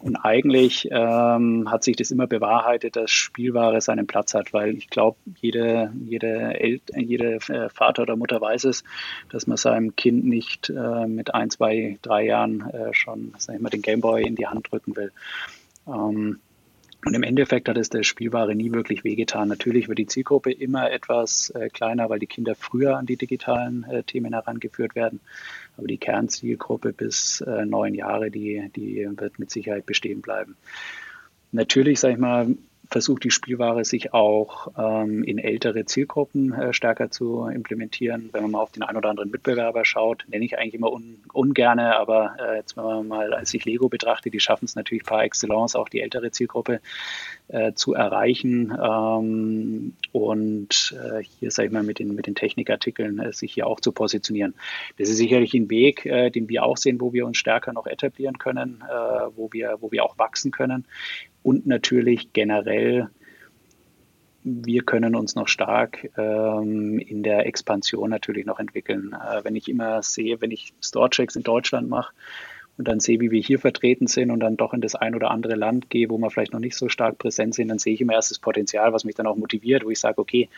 Und eigentlich ähm, hat sich das immer bewahrheitet, dass Spielware seinen Platz hat, weil ich glaube, jede, jede, El jede äh, Vater oder Mutter weiß es, dass man seinem Kind nicht äh, mit ein, zwei, drei Jahren äh, schon ich mal, den Gameboy in die Hand drücken will. Ähm, und im Endeffekt hat es der Spielware nie wirklich wehgetan. Natürlich wird die Zielgruppe immer etwas äh, kleiner, weil die Kinder früher an die digitalen äh, Themen herangeführt werden. Aber die Kernzielgruppe bis äh, neun Jahre, die, die wird mit Sicherheit bestehen bleiben. Natürlich, sage ich mal, versucht die Spielware sich auch ähm, in ältere Zielgruppen äh, stärker zu implementieren. Wenn man mal auf den einen oder anderen Mitbewerber schaut, nenne ich eigentlich immer un ungerne, aber äh, jetzt wenn man mal als ich Lego betrachte, die schaffen es natürlich par excellence auch die ältere Zielgruppe äh, zu erreichen ähm, und äh, hier sage ich mal mit den mit den Technikartikeln äh, sich hier auch zu positionieren. Das ist sicherlich ein Weg, äh, den wir auch sehen, wo wir uns stärker noch etablieren können, wo wir wo wir auch wachsen können und natürlich generell, wir können uns noch stark ähm, in der Expansion natürlich noch entwickeln. Äh, wenn ich immer sehe, wenn ich Storechecks in Deutschland mache und dann sehe, wie wir hier vertreten sind und dann doch in das ein oder andere Land gehe, wo wir vielleicht noch nicht so stark präsent sind, dann sehe ich immer erst das Potenzial, was mich dann auch motiviert, wo ich sage, okay,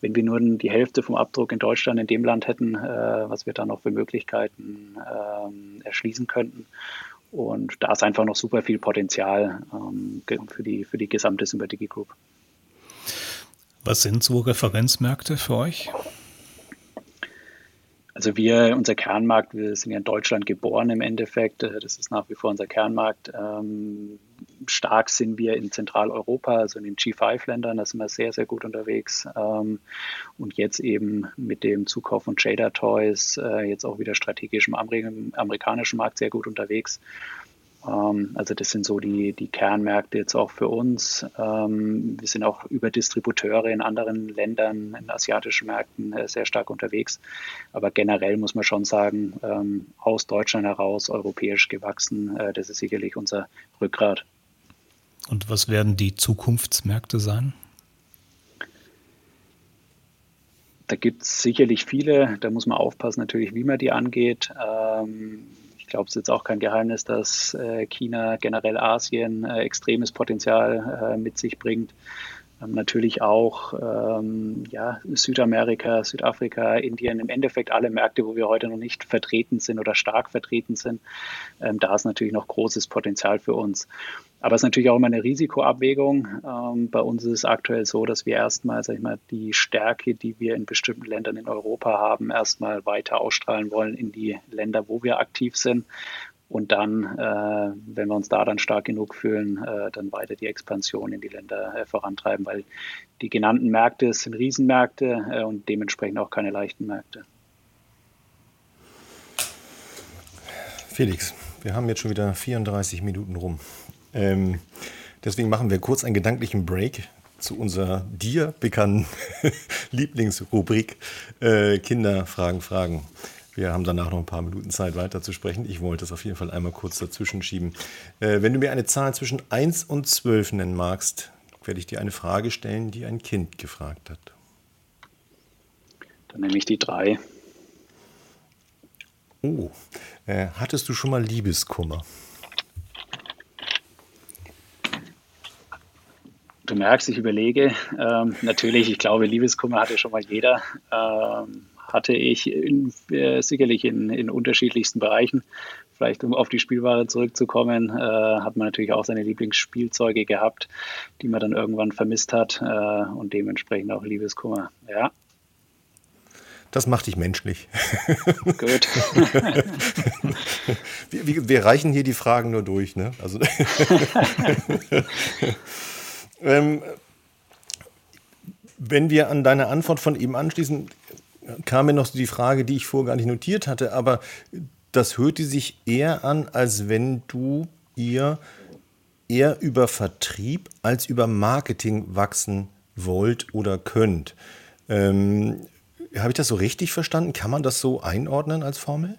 wenn wir nur die Hälfte vom Abdruck in Deutschland in dem Land hätten, äh, was wir da noch für Möglichkeiten ähm, erschließen könnten. Und da ist einfach noch super viel Potenzial ähm, für, die, für die gesamte Sympathie Group. Was sind so Referenzmärkte für euch? Also wir, unser Kernmarkt, wir sind ja in Deutschland geboren im Endeffekt. Äh, das ist nach wie vor unser Kernmarkt. Ähm, stark sind wir in Zentraleuropa, also in den G5-Ländern, da sind wir sehr, sehr gut unterwegs. Ähm, und jetzt eben mit dem Zukauf von Trader Toys, äh, jetzt auch wieder strategisch im amerikanischen Markt sehr gut unterwegs. Ähm, also das sind so die, die Kernmärkte jetzt auch für uns. Ähm, wir sind auch über Distributeure in anderen Ländern, in asiatischen Märkten äh, sehr stark unterwegs. Aber generell muss man schon sagen, ähm, aus Deutschland heraus europäisch gewachsen, äh, das ist sicherlich unser Rückgrat. Und was werden die Zukunftsmärkte sein? Da gibt es sicherlich viele. Da muss man aufpassen, natürlich, wie man die angeht. Ich glaube, es ist jetzt auch kein Geheimnis, dass äh, China, generell Asien, äh, extremes Potenzial äh, mit sich bringt. Ähm, natürlich auch ähm, ja, Südamerika, Südafrika, Indien, im Endeffekt alle Märkte, wo wir heute noch nicht vertreten sind oder stark vertreten sind. Ähm, da ist natürlich noch großes Potenzial für uns. Aber es ist natürlich auch immer eine Risikoabwägung. Ähm, bei uns ist es aktuell so, dass wir erstmal, sag ich mal, die Stärke, die wir in bestimmten Ländern in Europa haben, erstmal weiter ausstrahlen wollen in die Länder, wo wir aktiv sind. Und dann, äh, wenn wir uns da dann stark genug fühlen, äh, dann weiter die Expansion in die Länder äh, vorantreiben, weil die genannten Märkte sind Riesenmärkte äh, und dementsprechend auch keine leichten Märkte. Felix, wir haben jetzt schon wieder 34 Minuten rum. Ähm, deswegen machen wir kurz einen gedanklichen Break zu unserer dir bekannten Lieblingsrubrik äh, Kinder fragen Fragen. Wir haben danach noch ein paar Minuten Zeit weiter zu sprechen. Ich wollte es auf jeden Fall einmal kurz dazwischen schieben. Äh, wenn du mir eine Zahl zwischen 1 und 12 nennen magst, werde ich dir eine Frage stellen, die ein Kind gefragt hat. Dann nehme ich die 3. Oh, äh, hattest du schon mal Liebeskummer? Du merkst, ich überlege. Ähm, natürlich, ich glaube, Liebeskummer hatte schon mal jeder. Ähm, hatte ich in, äh, sicherlich in, in unterschiedlichsten Bereichen. Vielleicht um auf die Spielware zurückzukommen, äh, hat man natürlich auch seine Lieblingsspielzeuge gehabt, die man dann irgendwann vermisst hat äh, und dementsprechend auch Liebeskummer. Ja. Das macht dich menschlich. Gut. wir, wir, wir, reichen hier die Fragen nur durch. Ne? Also Ähm, wenn wir an deine Antwort von eben anschließen, kam mir noch die Frage, die ich vorher gar nicht notiert hatte, aber das hörte sich eher an, als wenn du ihr eher über Vertrieb als über Marketing wachsen wollt oder könnt. Ähm, Habe ich das so richtig verstanden? Kann man das so einordnen als Formel?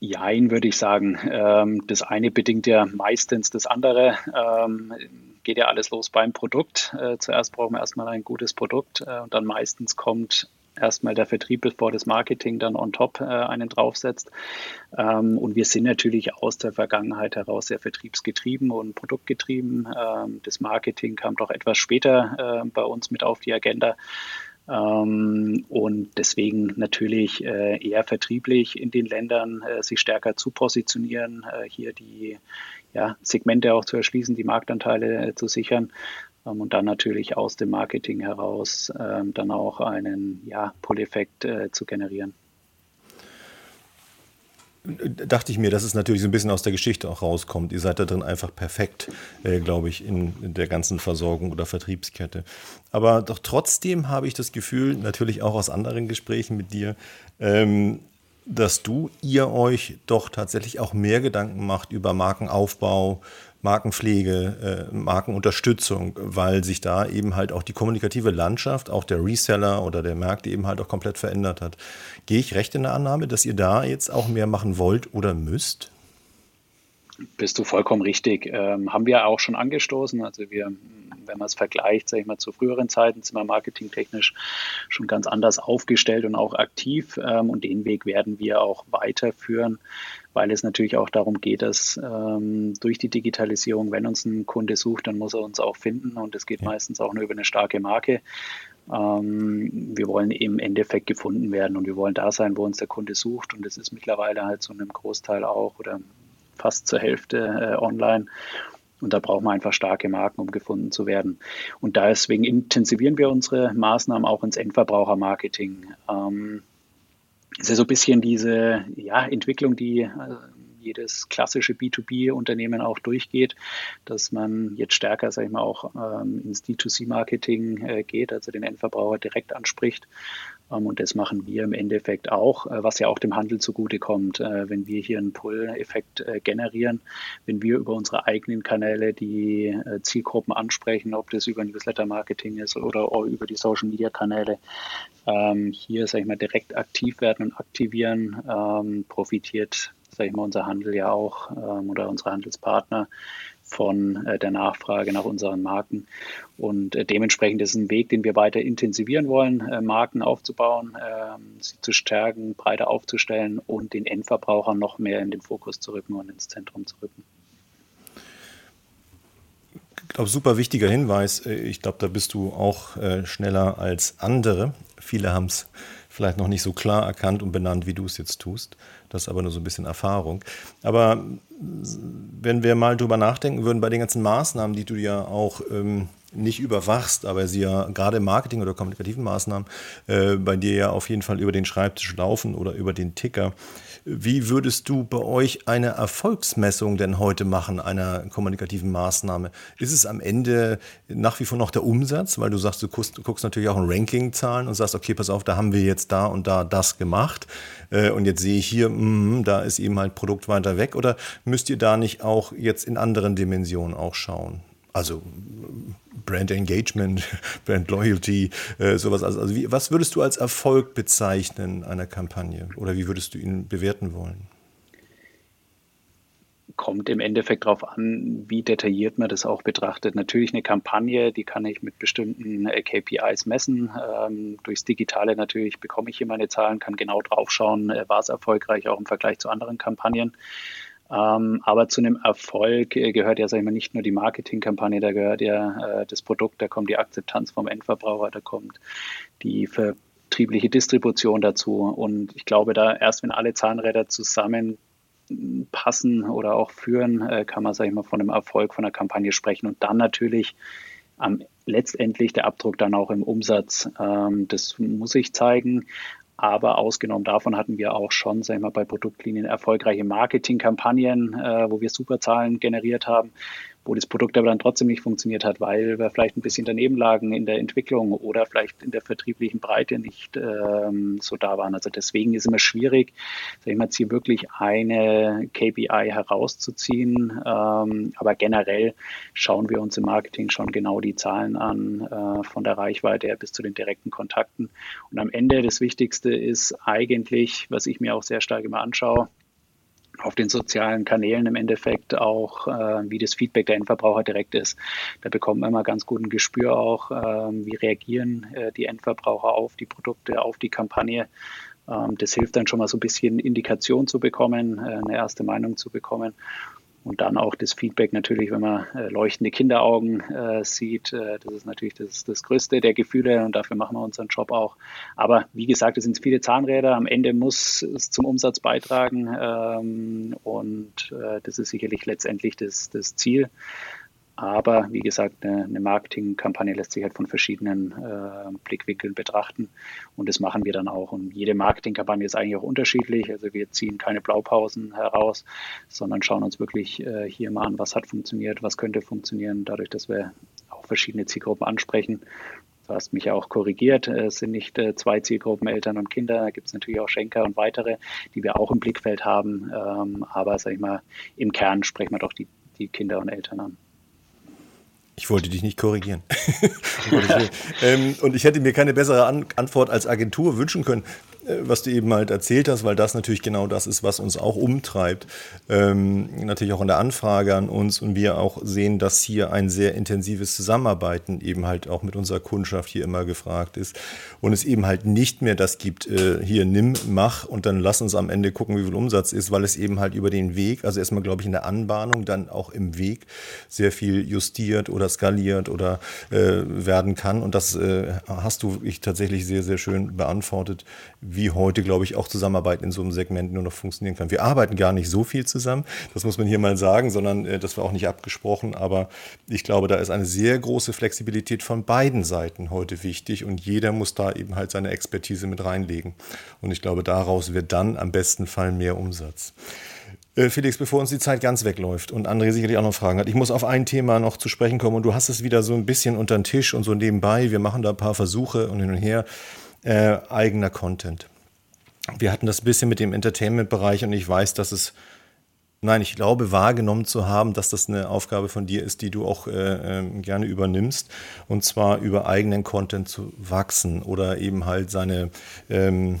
Jein, würde ich sagen. Ähm, das eine bedingt ja meistens das andere. Ähm, geht ja alles los beim Produkt. Äh, zuerst brauchen wir erstmal ein gutes Produkt äh, und dann meistens kommt erstmal der Vertrieb, bevor das Marketing dann on top äh, einen draufsetzt. Ähm, und wir sind natürlich aus der Vergangenheit heraus sehr vertriebsgetrieben und produktgetrieben. das Marketing kam doch etwas später bei uns mit auf die Agenda. Ähm, und deswegen natürlich äh, eher vertrieblich in den Ländern äh, sich stärker zu positionieren, äh, hier die ja, Segmente auch zu erschließen, die Marktanteile zu sichern. Ähm, und dann natürlich aus dem Marketing heraus ähm, dann auch einen ja, Pull-Effekt zu generieren dachte ich mir, dass es natürlich so ein bisschen aus der Geschichte auch rauskommt. Ihr seid da drin einfach perfekt, äh, glaube ich, in, der ganzen Versorgung oder Vertriebskette. Aber doch trotzdem habe ich das Gefühl, natürlich auch aus anderen Gesprächen mit dir, ähm, dass du, ihr euch doch tatsächlich auch mehr Gedanken macht über Markenaufbau, Markenpflege, äh, Markenunterstützung, weil sich da eben halt auch die kommunikative Landschaft, auch der Reseller oder der Markt eben halt auch komplett verändert hat. Gehe ich recht in der Annahme, dass ihr da jetzt auch mehr machen wollt oder müsst? Bist du vollkommen richtig. Ähm, haben wir auch schon angestoßen. Also wir, wenn man es vergleicht, sage ich mal, zu früheren Zeiten, sind wir marketingtechnisch schon ganz anders aufgestellt und auch aktiv. Ähm, und den Weg werden wir auch weiterführen, weil es natürlich auch darum geht, dass ähm, durch die Digitalisierung, wenn uns ein Kunde sucht, dann muss er uns auch finden. Und es geht ja. meistens auch nur über eine starke Marke. Ähm, wir wollen im Endeffekt gefunden werden und wir wollen da sein, wo uns der Kunde sucht. Und das ist mittlerweile halt zu einem Großteil auch oder fast zur Hälfte äh, online. Und da brauchen wir einfach starke Marken, um gefunden zu werden. Und deswegen intensivieren wir unsere Maßnahmen auch ins Endverbrauchermarketing. Ähm, es ist so ein bisschen diese ja, Entwicklung, die äh, jedes klassische B2B-Unternehmen auch durchgeht, dass man jetzt stärker, sage ich mal, auch ähm, ins D2C-Marketing äh, geht, also den Endverbraucher direkt anspricht. Ähm, und das machen wir im Endeffekt auch, äh, was ja auch dem Handel zugutekommt, äh, wenn wir hier einen Pull-Effekt äh, generieren, wenn wir über unsere eigenen Kanäle die Zielgruppen ansprechen, ob das über Newsletter-Marketing ist oder über die Social-Media-Kanäle, ähm, hier, sage ich mal, direkt aktiv werden und aktivieren, ähm, profitiert sage ich mal, unser Handel ja auch oder unsere Handelspartner von äh, der Nachfrage nach unseren Marken. Und äh, dementsprechend ist es ein Weg, den wir weiter intensivieren wollen, äh, Marken aufzubauen, ähm, sie zu stärken, breiter aufzustellen und den Endverbraucher noch mehr in den Fokus zu rücken und ins Zentrum zu rücken. Ich glaube, super wichtiger Hinweis. Ich glaube, da bist du auch schneller als andere. Viele haben es vielleicht noch nicht so klar erkannt und benannt, wie du es jetzt tust. Das ist aber nur so ein bisschen Erfahrung. Aber wenn wir mal drüber nachdenken würden, bei den ganzen Maßnahmen, die du ja auch ähm, nicht überwachst, aber sie ja gerade im Marketing oder kommunikativen Maßnahmen äh, bei dir ja auf jeden Fall über den Schreibtisch laufen oder über den Ticker. Wie würdest du bei euch eine Erfolgsmessung denn heute machen, einer kommunikativen Maßnahme? Ist es am Ende nach wie vor noch der Umsatz, weil du sagst, du guckst, du guckst natürlich auch in Ranking-Zahlen und sagst, okay, pass auf, da haben wir jetzt da und da das gemacht äh, und jetzt sehe ich hier, mh, da ist eben halt Produkt weiter weg oder müsst ihr da nicht auch jetzt in anderen Dimensionen auch schauen? Also Brand Engagement, Brand Loyalty, äh, sowas. Also, also wie, was würdest du als Erfolg bezeichnen einer Kampagne oder wie würdest du ihn bewerten wollen? Kommt im Endeffekt darauf an, wie detailliert man das auch betrachtet. Natürlich eine Kampagne, die kann ich mit bestimmten äh, KPIs messen. Ähm, durchs Digitale natürlich bekomme ich hier meine Zahlen, kann genau drauf schauen, äh, war es erfolgreich auch im Vergleich zu anderen Kampagnen. Ähm, aber zu einem Erfolg äh, gehört ja, sag ich mal, nicht nur die Marketingkampagne, da gehört ja äh, das Produkt, da kommt die Akzeptanz vom Endverbraucher, da kommt die vertriebliche Distribution dazu. Und ich glaube, da erst wenn alle Zahnräder zusammen passen oder auch führen, äh, kann man, sag ich mal, von einem Erfolg von einer Kampagne sprechen. Und dann natürlich am letztendlich der Abdruck dann auch im Umsatz. Ähm, das muss ich zeigen. Aber ausgenommen davon hatten wir auch schon, sagen wir mal, bei Produktlinien erfolgreiche Marketingkampagnen, äh, wo wir super Zahlen generiert haben wo das Produkt aber dann trotzdem nicht funktioniert hat, weil wir vielleicht ein bisschen daneben lagen in der Entwicklung oder vielleicht in der vertrieblichen Breite nicht ähm, so da waren. Also deswegen ist immer schwierig, sag ich mal, hier wirklich eine KPI herauszuziehen. Ähm, aber generell schauen wir uns im Marketing schon genau die Zahlen an, äh, von der Reichweite her bis zu den direkten Kontakten. Und am Ende das Wichtigste ist eigentlich, was ich mir auch sehr stark immer anschaue, auf den sozialen Kanälen im Endeffekt auch, äh, wie das Feedback der Endverbraucher direkt ist. Da bekommt man immer ganz guten Gespür auch, äh, wie reagieren äh, die Endverbraucher auf die Produkte, auf die Kampagne. Ähm, das hilft dann schon mal so ein bisschen Indikation zu bekommen, äh, eine erste Meinung zu bekommen. Und dann auch das Feedback natürlich, wenn man äh, leuchtende Kinderaugen äh, sieht. Äh, das ist natürlich das, das Größte der Gefühle und dafür machen wir unseren Job auch. Aber wie gesagt, es sind viele Zahnräder. Am Ende muss es zum Umsatz beitragen ähm, und äh, das ist sicherlich letztendlich das, das Ziel. Aber wie gesagt, eine, Marketingkampagne lässt sich halt von verschiedenen äh, Blickwinkeln betrachten. Und das machen wir dann auch. Und jede Marketingkampagne ist eigentlich auch unterschiedlich. Also wir ziehen keine Blaupausen heraus, sondern schauen uns wirklich äh, hier mal an, was hat funktioniert, was könnte funktionieren, dadurch, dass wir auch verschiedene Zielgruppen ansprechen. Du hast mich ja auch korrigiert. Es sind nicht äh, zwei Zielgruppen, Eltern und Kinder. Da gibt es natürlich auch Schenker und weitere, die wir auch im Blickfeld haben. Ähm, aber sag ich mal, im Kern sprechen wir doch die, die Kinder und Eltern an. Ich wollte dich nicht korrigieren. ähm, und ich hätte mir keine bessere An Antwort als Agentur wünschen können. Äh, was du eben halt erzählt hast, weil das natürlich genau das ist, was uns auch umtreibt. Ähm, natürlich auch in der Anfrage an uns und wir auch sehen, dass hier ein sehr intensives Zusammenarbeiten eben halt auch mit unserer Kundschaft hier immer gefragt ist und es eben halt nicht mehr das gibt, äh, hier nimm, mach und dann lass uns am Ende gucken, wie viel Umsatz ist, weil es eben halt über den Weg, also erstmal glaube ich in der Anbahnung, dann auch im Weg sehr viel justiert oder skaliert oder äh, werden kann und das äh, hast du ich tatsächlich sehr, sehr schön beantwortet wie heute, glaube ich, auch Zusammenarbeit in so einem Segment nur noch funktionieren kann. Wir arbeiten gar nicht so viel zusammen, das muss man hier mal sagen, sondern äh, das war auch nicht abgesprochen. Aber ich glaube, da ist eine sehr große Flexibilität von beiden Seiten heute wichtig und jeder muss da eben halt seine Expertise mit reinlegen. Und ich glaube, daraus wird dann am besten Fall mehr Umsatz. Äh, Felix, bevor uns die Zeit ganz wegläuft und André sicherlich auch noch Fragen hat, ich muss auf ein Thema noch zu sprechen kommen und du hast es wieder so ein bisschen unter den Tisch und so nebenbei. Wir machen da ein paar Versuche und hin und her äh, eigener Content. Wir hatten das ein bisschen mit dem Entertainment-Bereich und ich weiß, dass es, nein, ich glaube, wahrgenommen zu haben, dass das eine Aufgabe von dir ist, die du auch äh, äh, gerne übernimmst. Und zwar über eigenen Content zu wachsen oder eben halt seine, ähm, ähm,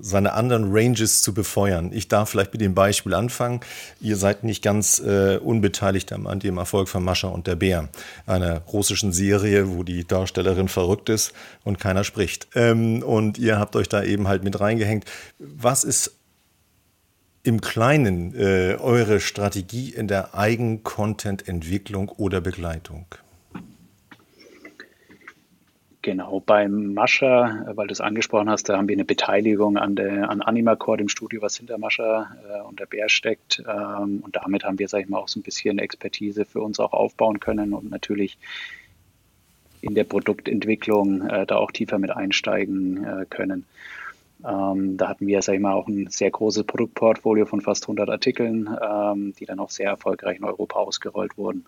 seine anderen Ranges zu befeuern. Ich darf vielleicht mit dem Beispiel anfangen. Ihr seid nicht ganz äh, unbeteiligt an dem Erfolg von Mascha und der Bär, einer russischen Serie, wo die Darstellerin verrückt ist und keiner spricht. Ähm, und ihr habt euch da eben halt mit reingehängt. Was ist im Kleinen äh, eure Strategie in der Eigen-Content-Entwicklung oder Begleitung? Genau, beim Mascha, äh, weil du es angesprochen hast, da haben wir eine Beteiligung an, der, an Animacore, dem Studio, was hinter Mascha äh, und der Bär steckt. Ähm, und damit haben wir, sag ich mal, auch so ein bisschen Expertise für uns auch aufbauen können und natürlich in der Produktentwicklung äh, da auch tiefer mit einsteigen äh, können. Ähm, da hatten wir, sag ich mal, auch ein sehr großes Produktportfolio von fast 100 Artikeln, ähm, die dann auch sehr erfolgreich in Europa ausgerollt wurden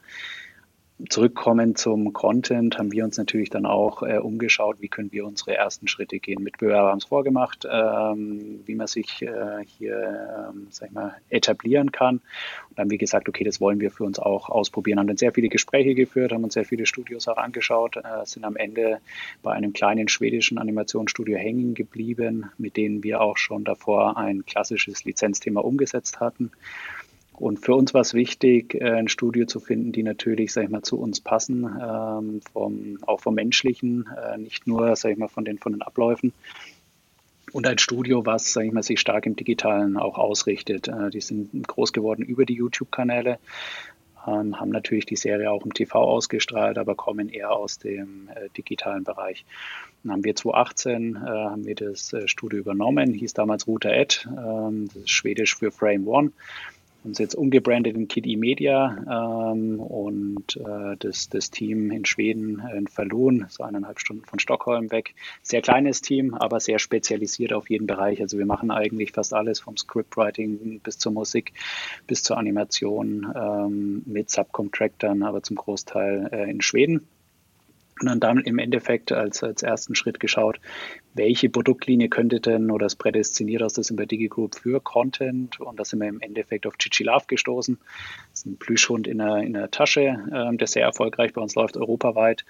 zurückkommen zum Content, haben wir uns natürlich dann auch äh, umgeschaut, wie können wir unsere ersten Schritte gehen. Mitbewerber haben es vorgemacht, ähm, wie man sich äh, hier, ähm, sag ich mal, etablieren kann. Und dann haben wir gesagt, okay, das wollen wir für uns auch ausprobieren. Haben dann sehr viele Gespräche geführt, haben uns sehr viele Studios auch angeschaut, äh, sind am Ende bei einem kleinen schwedischen Animationsstudio hängen geblieben, mit denen wir auch schon davor ein klassisches Lizenzthema umgesetzt hatten. Und für uns war es wichtig, äh, ein Studio zu finden, die natürlich, sag ich mal, zu uns passen, ähm, vom, auch vom Menschlichen, äh, nicht nur, sag ich mal, von den, von den Abläufen. Und ein Studio, was, sag ich mal, sich stark im Digitalen auch ausrichtet. Äh, die sind groß geworden über die YouTube-Kanäle, ähm, haben natürlich die Serie auch im TV ausgestrahlt, aber kommen eher aus dem äh, digitalen Bereich. Dann haben wir 2018 äh, haben wir das äh, Studio übernommen, hieß damals Router Ed, ähm, das ist schwedisch für Frame One uns jetzt umgebrandet in Kid Media ähm, und äh, das, das Team in Schweden in Falun, so eineinhalb Stunden von Stockholm weg. Sehr kleines Team, aber sehr spezialisiert auf jeden Bereich. Also wir machen eigentlich fast alles vom Scriptwriting bis zur Musik, bis zur Animation ähm, mit Subcontractors, aber zum Großteil äh, in Schweden und dann im Endeffekt als, als ersten Schritt geschaut, welche Produktlinie könnte denn oder ist prädestiniert aus der Sympathie Group für Content und da sind wir im Endeffekt auf Chichi Love gestoßen. Das ist ein Plüschhund in einer, in einer Tasche, äh, der sehr erfolgreich bei uns läuft, europaweit.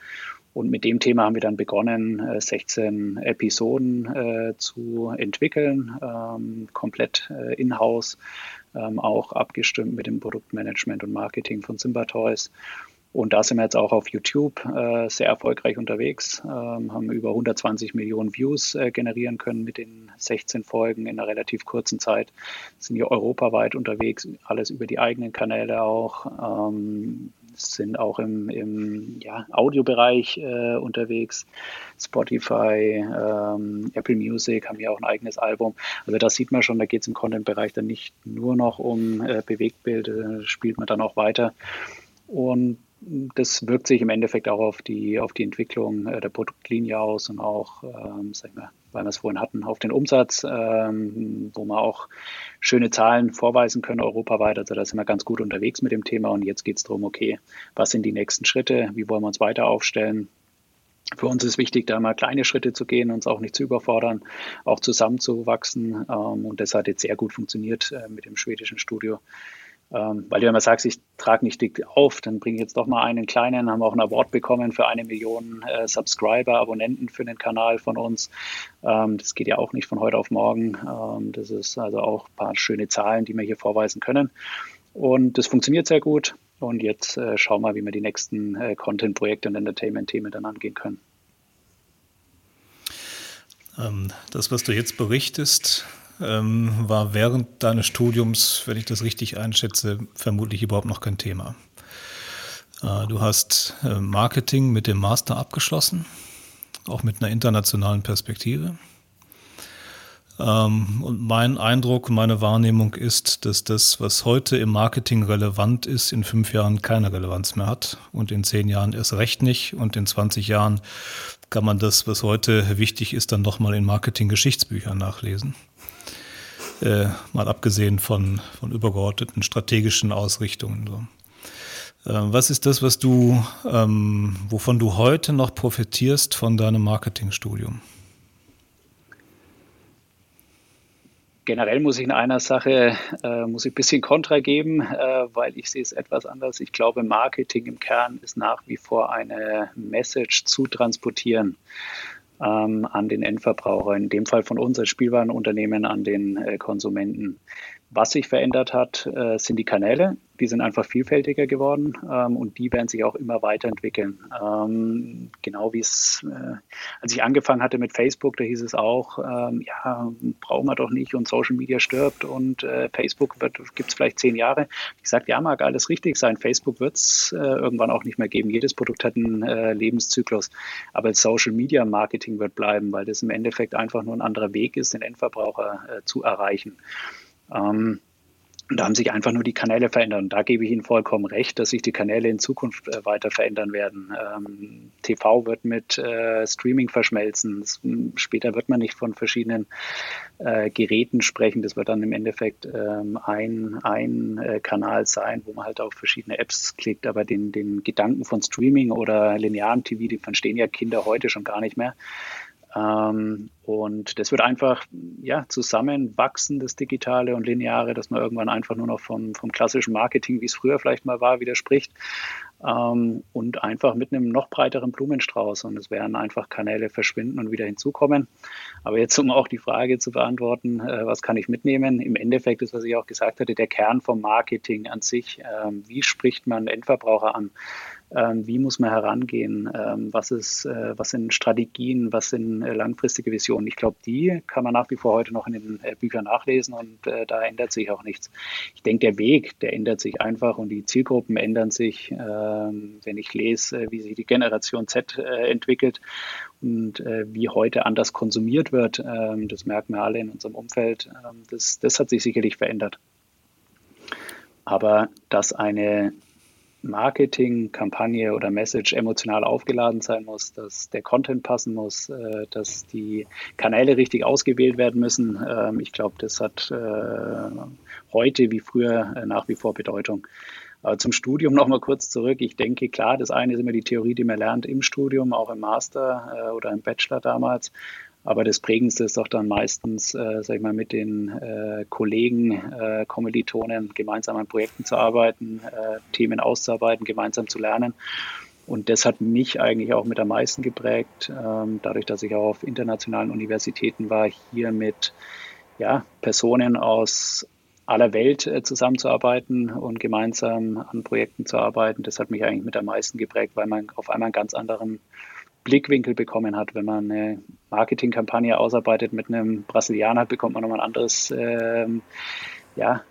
Und mit dem Thema haben wir dann begonnen, 16 äh, Episoden äh, zu entwickeln, ähm, komplett äh, in-house, ähm, auch abgestimmt mit dem Produktmanagement und Marketing von Simba Toys. Und da sind wir jetzt auch auf YouTube äh, sehr erfolgreich unterwegs, ähm, haben über 120 Millionen Views äh, generieren können mit den 16 Folgen in einer relativ kurzen Zeit. Sind hier europaweit unterwegs, alles über die eigenen Kanäle auch, ähm, sind auch im, im ja, Audiobereich äh, unterwegs. Spotify, ähm, Apple Music haben hier auch ein eigenes Album. Also da sieht man schon, da geht es im Content-Bereich dann nicht nur noch um äh, Bewegtbild, spielt man dann auch weiter. Und das wirkt sich im Endeffekt auch auf die, auf die Entwicklung äh, der Produktlinie aus und auch, ähm, sag ich mal, weil wir es vorhin hatten, auf den Umsatz, ähm, wo wir auch schöne Zahlen vorweisen können europaweit. Also da sind wir ganz gut unterwegs mit dem Thema und jetzt geht es darum, okay, was sind die nächsten Schritte, wie wollen wir uns weiter aufstellen? Für uns ist wichtig, da mal kleine Schritte zu gehen, uns auch nicht zu überfordern, auch zusammenzuwachsen. Ähm, und das hat jetzt sehr gut funktioniert äh, mit dem schwedischen Studio Ähm, weil du immer sagst, ich trage nicht dick auf, dann bringe ich jetzt doch mal einen kleinen, haben auch einen Award bekommen für eine Million äh, Subscriber, Abonnenten für den Kanal von uns. Ähm, das geht ja auch nicht von heute auf morgen. Ähm, das ist also auch ein paar schöne Zahlen, die wir hier vorweisen können. Und das funktioniert sehr gut. Und jetzt äh, schauen wir, wie wir die nächsten äh, Content-Projekte und Entertainment-Themen dann angehen können. Ähm, das, was du jetzt berichtest, ähm, war während deines Studiums, wenn ich das richtig einschätze, vermutlich überhaupt noch kein Thema. Äh, du hast äh, Marketing mit dem Master abgeschlossen, auch mit einer internationalen Perspektive. Ähm, und mein Eindruck, meine Wahrnehmung ist, dass das, was heute im Marketing relevant ist, in fünf Jahren keine Relevanz mehr hat und in zehn Jahren erst recht nicht und in 20 Jahren kann man das, was heute wichtig ist, dann nochmal in Marketing-Geschichtsbüchern nachlesen. Äh, mal abgesehen von, von übergeordneten strategischen Ausrichtungen. So. Äh, was ist das, was du, ähm, wovon du heute noch profitierst von deinem Marketingstudium? Generell muss ich in einer Sache äh, muss ich ein bisschen Kontra geben, äh, weil ich sehe es etwas anders. Ich glaube, Marketing im Kern ist nach wie vor eine Message zu transportieren ähm, an den Endverbraucher, in dem Fall von uns als Spielwarenunternehmen an den äh, Konsumenten. Was sich verändert hat, äh, sind die Kanäle. Die sind einfach vielfältiger geworden ähm, und die werden sich auch immer weiterentwickeln. Ähm, genau wie es, äh, als ich angefangen hatte mit Facebook, da hieß es auch, ähm, ja, brauchen wir doch nicht und Social Media stirbt und äh, Facebook gibt es vielleicht zehn Jahre. Ich sage, ja, mag alles richtig sein. Facebook wird es äh, irgendwann auch nicht mehr geben. Jedes Produkt hat einen äh, Lebenszyklus. Aber Social Media Marketing wird bleiben, weil das im Endeffekt einfach nur ein anderer Weg ist, den Endverbraucher äh, zu erreichen. Ähm, da haben sich einfach nur die Kanäle verändert. Und da gebe ich Ihnen vollkommen recht, dass sich die Kanäle in Zukunft äh, weiter verändern werden. Ähm, TV wird mit äh, Streaming verschmelzen. Das, später wird man nicht von verschiedenen äh, Geräten sprechen. Das wird dann im Endeffekt ähm, ein, ein äh, Kanal sein, wo man halt auf verschiedene Apps klickt. Aber den, den Gedanken von Streaming oder linearen TV, die verstehen ja Kinder heute schon gar nicht mehr. Ähm, und das wird einfach ja, zusammenwachsen, das Digitale und Lineare, dass man irgendwann einfach nur noch vom, vom klassischen Marketing, wie es früher vielleicht mal war, widerspricht. Ähm, und einfach mit einem noch breiteren Blumenstrauß. Und es werden einfach Kanäle verschwinden und wieder hinzukommen. Aber jetzt, um auch die Frage zu beantworten, äh, was kann ich mitnehmen? Im Endeffekt ist, was ich auch gesagt hatte, der Kern vom Marketing an sich. Ähm, wie spricht man Endverbraucher an? Ähm, wie muss man herangehen, ähm, was, ist, äh, was sind Strategien, was sind äh, langfristige Visionen. Ich glaube, die kann man nach wie vor heute noch in den äh, Büchern nachlesen und da ändert sich auch nichts. Ich denke, der Weg, der ändert sich einfach und die Zielgruppen ändern sich, ähm, wenn ich lese, wie sich die Generation Z entwickelt und wie heute anders konsumiert wird. das merken wir alle in unserem Umfeld. das, das hat sich sicherlich verändert. Aber dass eine Marketing-Kampagne oder Message emotional aufgeladen sein muss, dass der Content passen muss, äh, dass die Kanäle richtig ausgewählt werden müssen. Ähm, ich glaube, das hat äh, heute wie früher äh, nach wie vor Bedeutung. Aber zum Studium nochmal kurz zurück. Ich denke, klar, das eine ist immer die Theorie, die man lernt im Studium, auch im Master oder im Bachelor damals. Aber das Prägendste ist doch dann meistens, äh, sag ich mal, mit den äh, Kollegen, äh, Kommilitonen gemeinsam an Projekten zu arbeiten, äh, Themen auszuarbeiten, gemeinsam zu lernen. Und das hat mich eigentlich auch mit am meisten geprägt, ähm, dadurch, dass ich auch auf internationalen Universitäten war, hier mit ja, Personen aus aller Welt äh, zusammenzuarbeiten und gemeinsam an Projekten zu arbeiten. Das hat mich eigentlich mit am meisten geprägt, weil man auf einmal einen ganz anderen Blickwinkel bekommen hat. Wenn man eine Marketingkampagne ausarbeitet mit einem Brasilianer, bekommt man nochmal ein anderes, ähm, ja,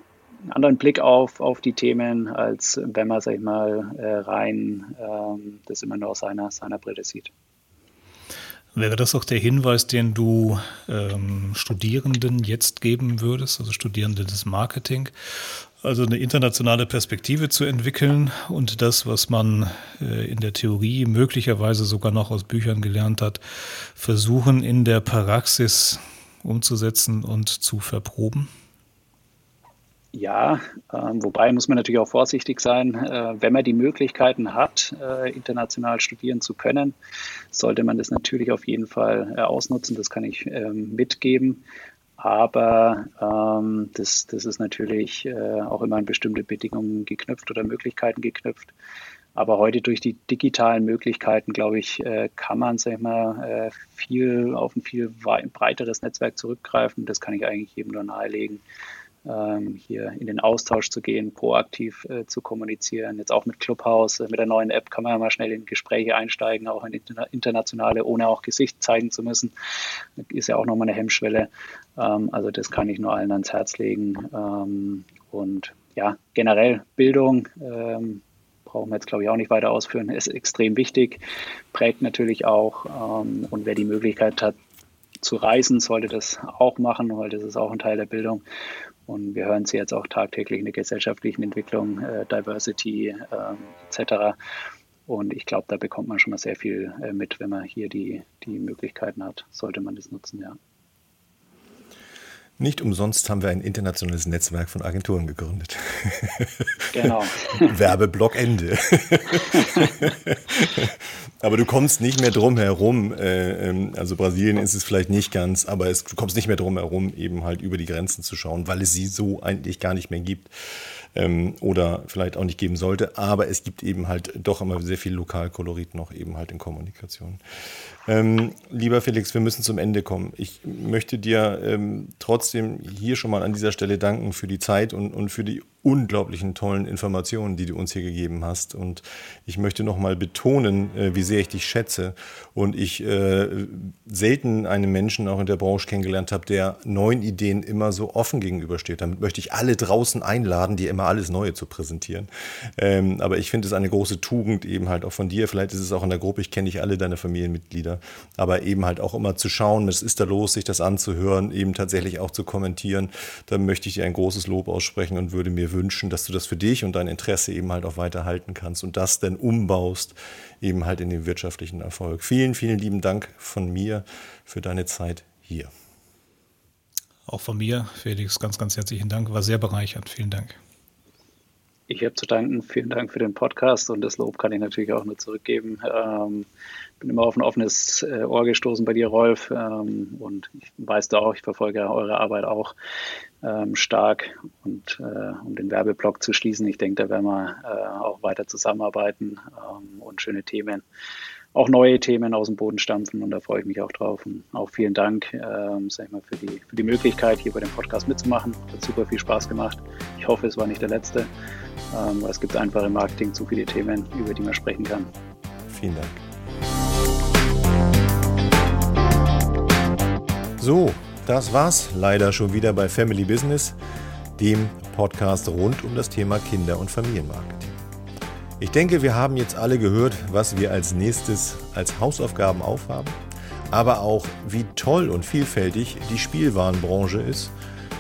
einen anderen Blick auf, auf die Themen, als wenn man, sag ich mal, äh, rein ähm, das immer nur aus seiner, seiner Brille sieht. Wäre das auch der Hinweis, den du ähm, Studierenden jetzt geben würdest, also Studierende des Marketing? Also eine internationale Perspektive zu entwickeln und das, was man äh, in der Theorie möglicherweise sogar noch aus Büchern gelernt hat, versuchen in der Praxis umzusetzen und zu verproben? Ja, äh, wobei muss man natürlich auch vorsichtig sein. Äh, wenn man die Möglichkeiten hat, äh, international studieren zu können, sollte man das natürlich auf jeden Fall ausnutzen. Das kann ich ähm, mitgeben. Aber ähm, das, das ist natürlich äh, auch immer an bestimmte Bedingungen geknüpft oder Möglichkeiten geknüpft. Aber heute durch die digitalen Möglichkeiten, glaube ich, äh, kann man sag ich mal, äh, viel auf ein viel breiteres Netzwerk zurückgreifen. Das kann ich eigentlich jedem nur nahelegen, ähm, hier in den Austausch zu gehen, proaktiv äh, zu kommunizieren. Jetzt auch mit Clubhouse, mit der neuen App kann man ja mal schnell in Gespräche einsteigen, auch in internationale, ohne auch Gesicht zeigen zu müssen. Ist ja auch nochmal eine Hemmschwelle. Ähm, also das kann ich nur allen ans Herz legen. Ähm, und ja, generell Bildung brauchen wir jetzt, glaube ich, auch nicht weiter ausführen, ist extrem wichtig, prägt natürlich auch. Ähm, und wer die Möglichkeit hat zu reisen, sollte das auch machen, weil das ist auch ein Teil der Bildung. Und wir hören sie jetzt auch tagtäglich in der gesellschaftlichen Entwicklung, äh, Diversity etc. Und ich glaube, da bekommt man schon mal sehr viel äh, mit, wenn man hier die, die Möglichkeiten hat, sollte man das nutzen, ja. Nicht umsonst haben wir ein internationales Netzwerk von Agenturen gegründet. Genau. Werbeblock Ende. aber du kommst nicht mehr drum herum. Äh, ähm, also Brasilien ist es vielleicht nicht ganz, aber es, du kommst nicht mehr drum herum, eben halt über die Grenzen zu schauen, weil es sie so eigentlich gar nicht mehr gibt ähm, oder vielleicht auch nicht geben sollte. Aber es gibt eben halt doch immer sehr viel Lokalkolorit noch eben halt in Kommunikation. Ähm, lieber Felix, wir müssen zum Ende kommen. Ich möchte dir ähm, trotzdem hier schon mal an dieser Stelle danken für die Zeit und, und für die unglaublichen tollen Informationen, die du uns hier gegeben hast. Und ich möchte nochmal betonen, äh, wie sehr ich dich schätze und ich äh, selten einen Menschen auch in der Branche kennengelernt habe, der neuen Ideen immer so offen gegenübersteht. Damit möchte ich alle draußen einladen, dir immer alles Neue zu präsentieren. Ähm, aber ich finde es eine große Tugend eben halt auch von dir. Vielleicht ist es auch in der Gruppe, ich kenne nicht alle deine Familienmitglieder, aber eben halt auch immer zu schauen, was ist da los, sich das anzuhören, eben tatsächlich auch zu kommentieren. Da möchte ich dir ein großes Lob aussprechen und würde mir wünschen, dass du das für dich und dein Interesse eben halt auch weiterhalten kannst und das dann umbaust eben halt in den wirtschaftlichen Erfolg. Vielen, vielen lieben Dank von mir für deine Zeit hier. Auch von mir, Felix, ganz, ganz herzlichen Dank. War sehr bereichernd. Vielen Dank. Ich habe zu danken. Vielen Dank für den Podcast und das Lob kann ich natürlich auch nur zurückgeben. Ähm, bin immer auf ein offenes äh, Ohr gestoßen bei dir, Rolf. Ähm, und ich weiß da auch, ich verfolge eure Arbeit auch ähm, stark. Und äh, um den Werbeblock zu schließen, ich denke, da werden wir äh, auch weiter zusammenarbeiten ähm, und schöne Themen, auch neue Themen aus dem Boden stampfen. Und da freue ich mich auch drauf. Und auch vielen Dank ähm, sag ich mal, für, die, für die Möglichkeit, hier bei dem Podcast mitzumachen. Hat super viel Spaß gemacht. Ich hoffe, es war nicht der letzte. Ähm, es gibt einfach im Marketing zu viele Themen, über die man sprechen kann. Vielen Dank. So, das war's leider schon wieder bei Family Business, dem Podcast rund um das Thema Kinder- und Familienmarketing. Ich denke, wir haben jetzt alle gehört, was wir als nächstes als Hausaufgaben aufhaben, aber auch, wie toll und vielfältig die Spielwarenbranche ist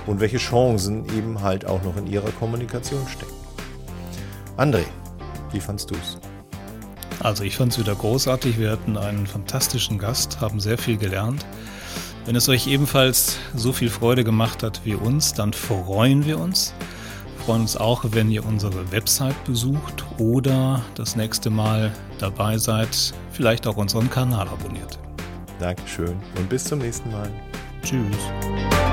und welche Chancen eben halt auch noch in ihrer Kommunikation stecken. André, wie fandst du es? Also ich fand es wieder großartig. Wir hatten einen fantastischen Gast, haben sehr viel gelernt. Wenn es euch ebenfalls so viel Freude gemacht hat wie uns, dann freuen wir uns. Wir freuen uns auch, wenn ihr unsere Website besucht oder das nächste Mal dabei seid, vielleicht auch unseren Kanal abonniert. Dankeschön und bis zum nächsten Mal. Tschüss.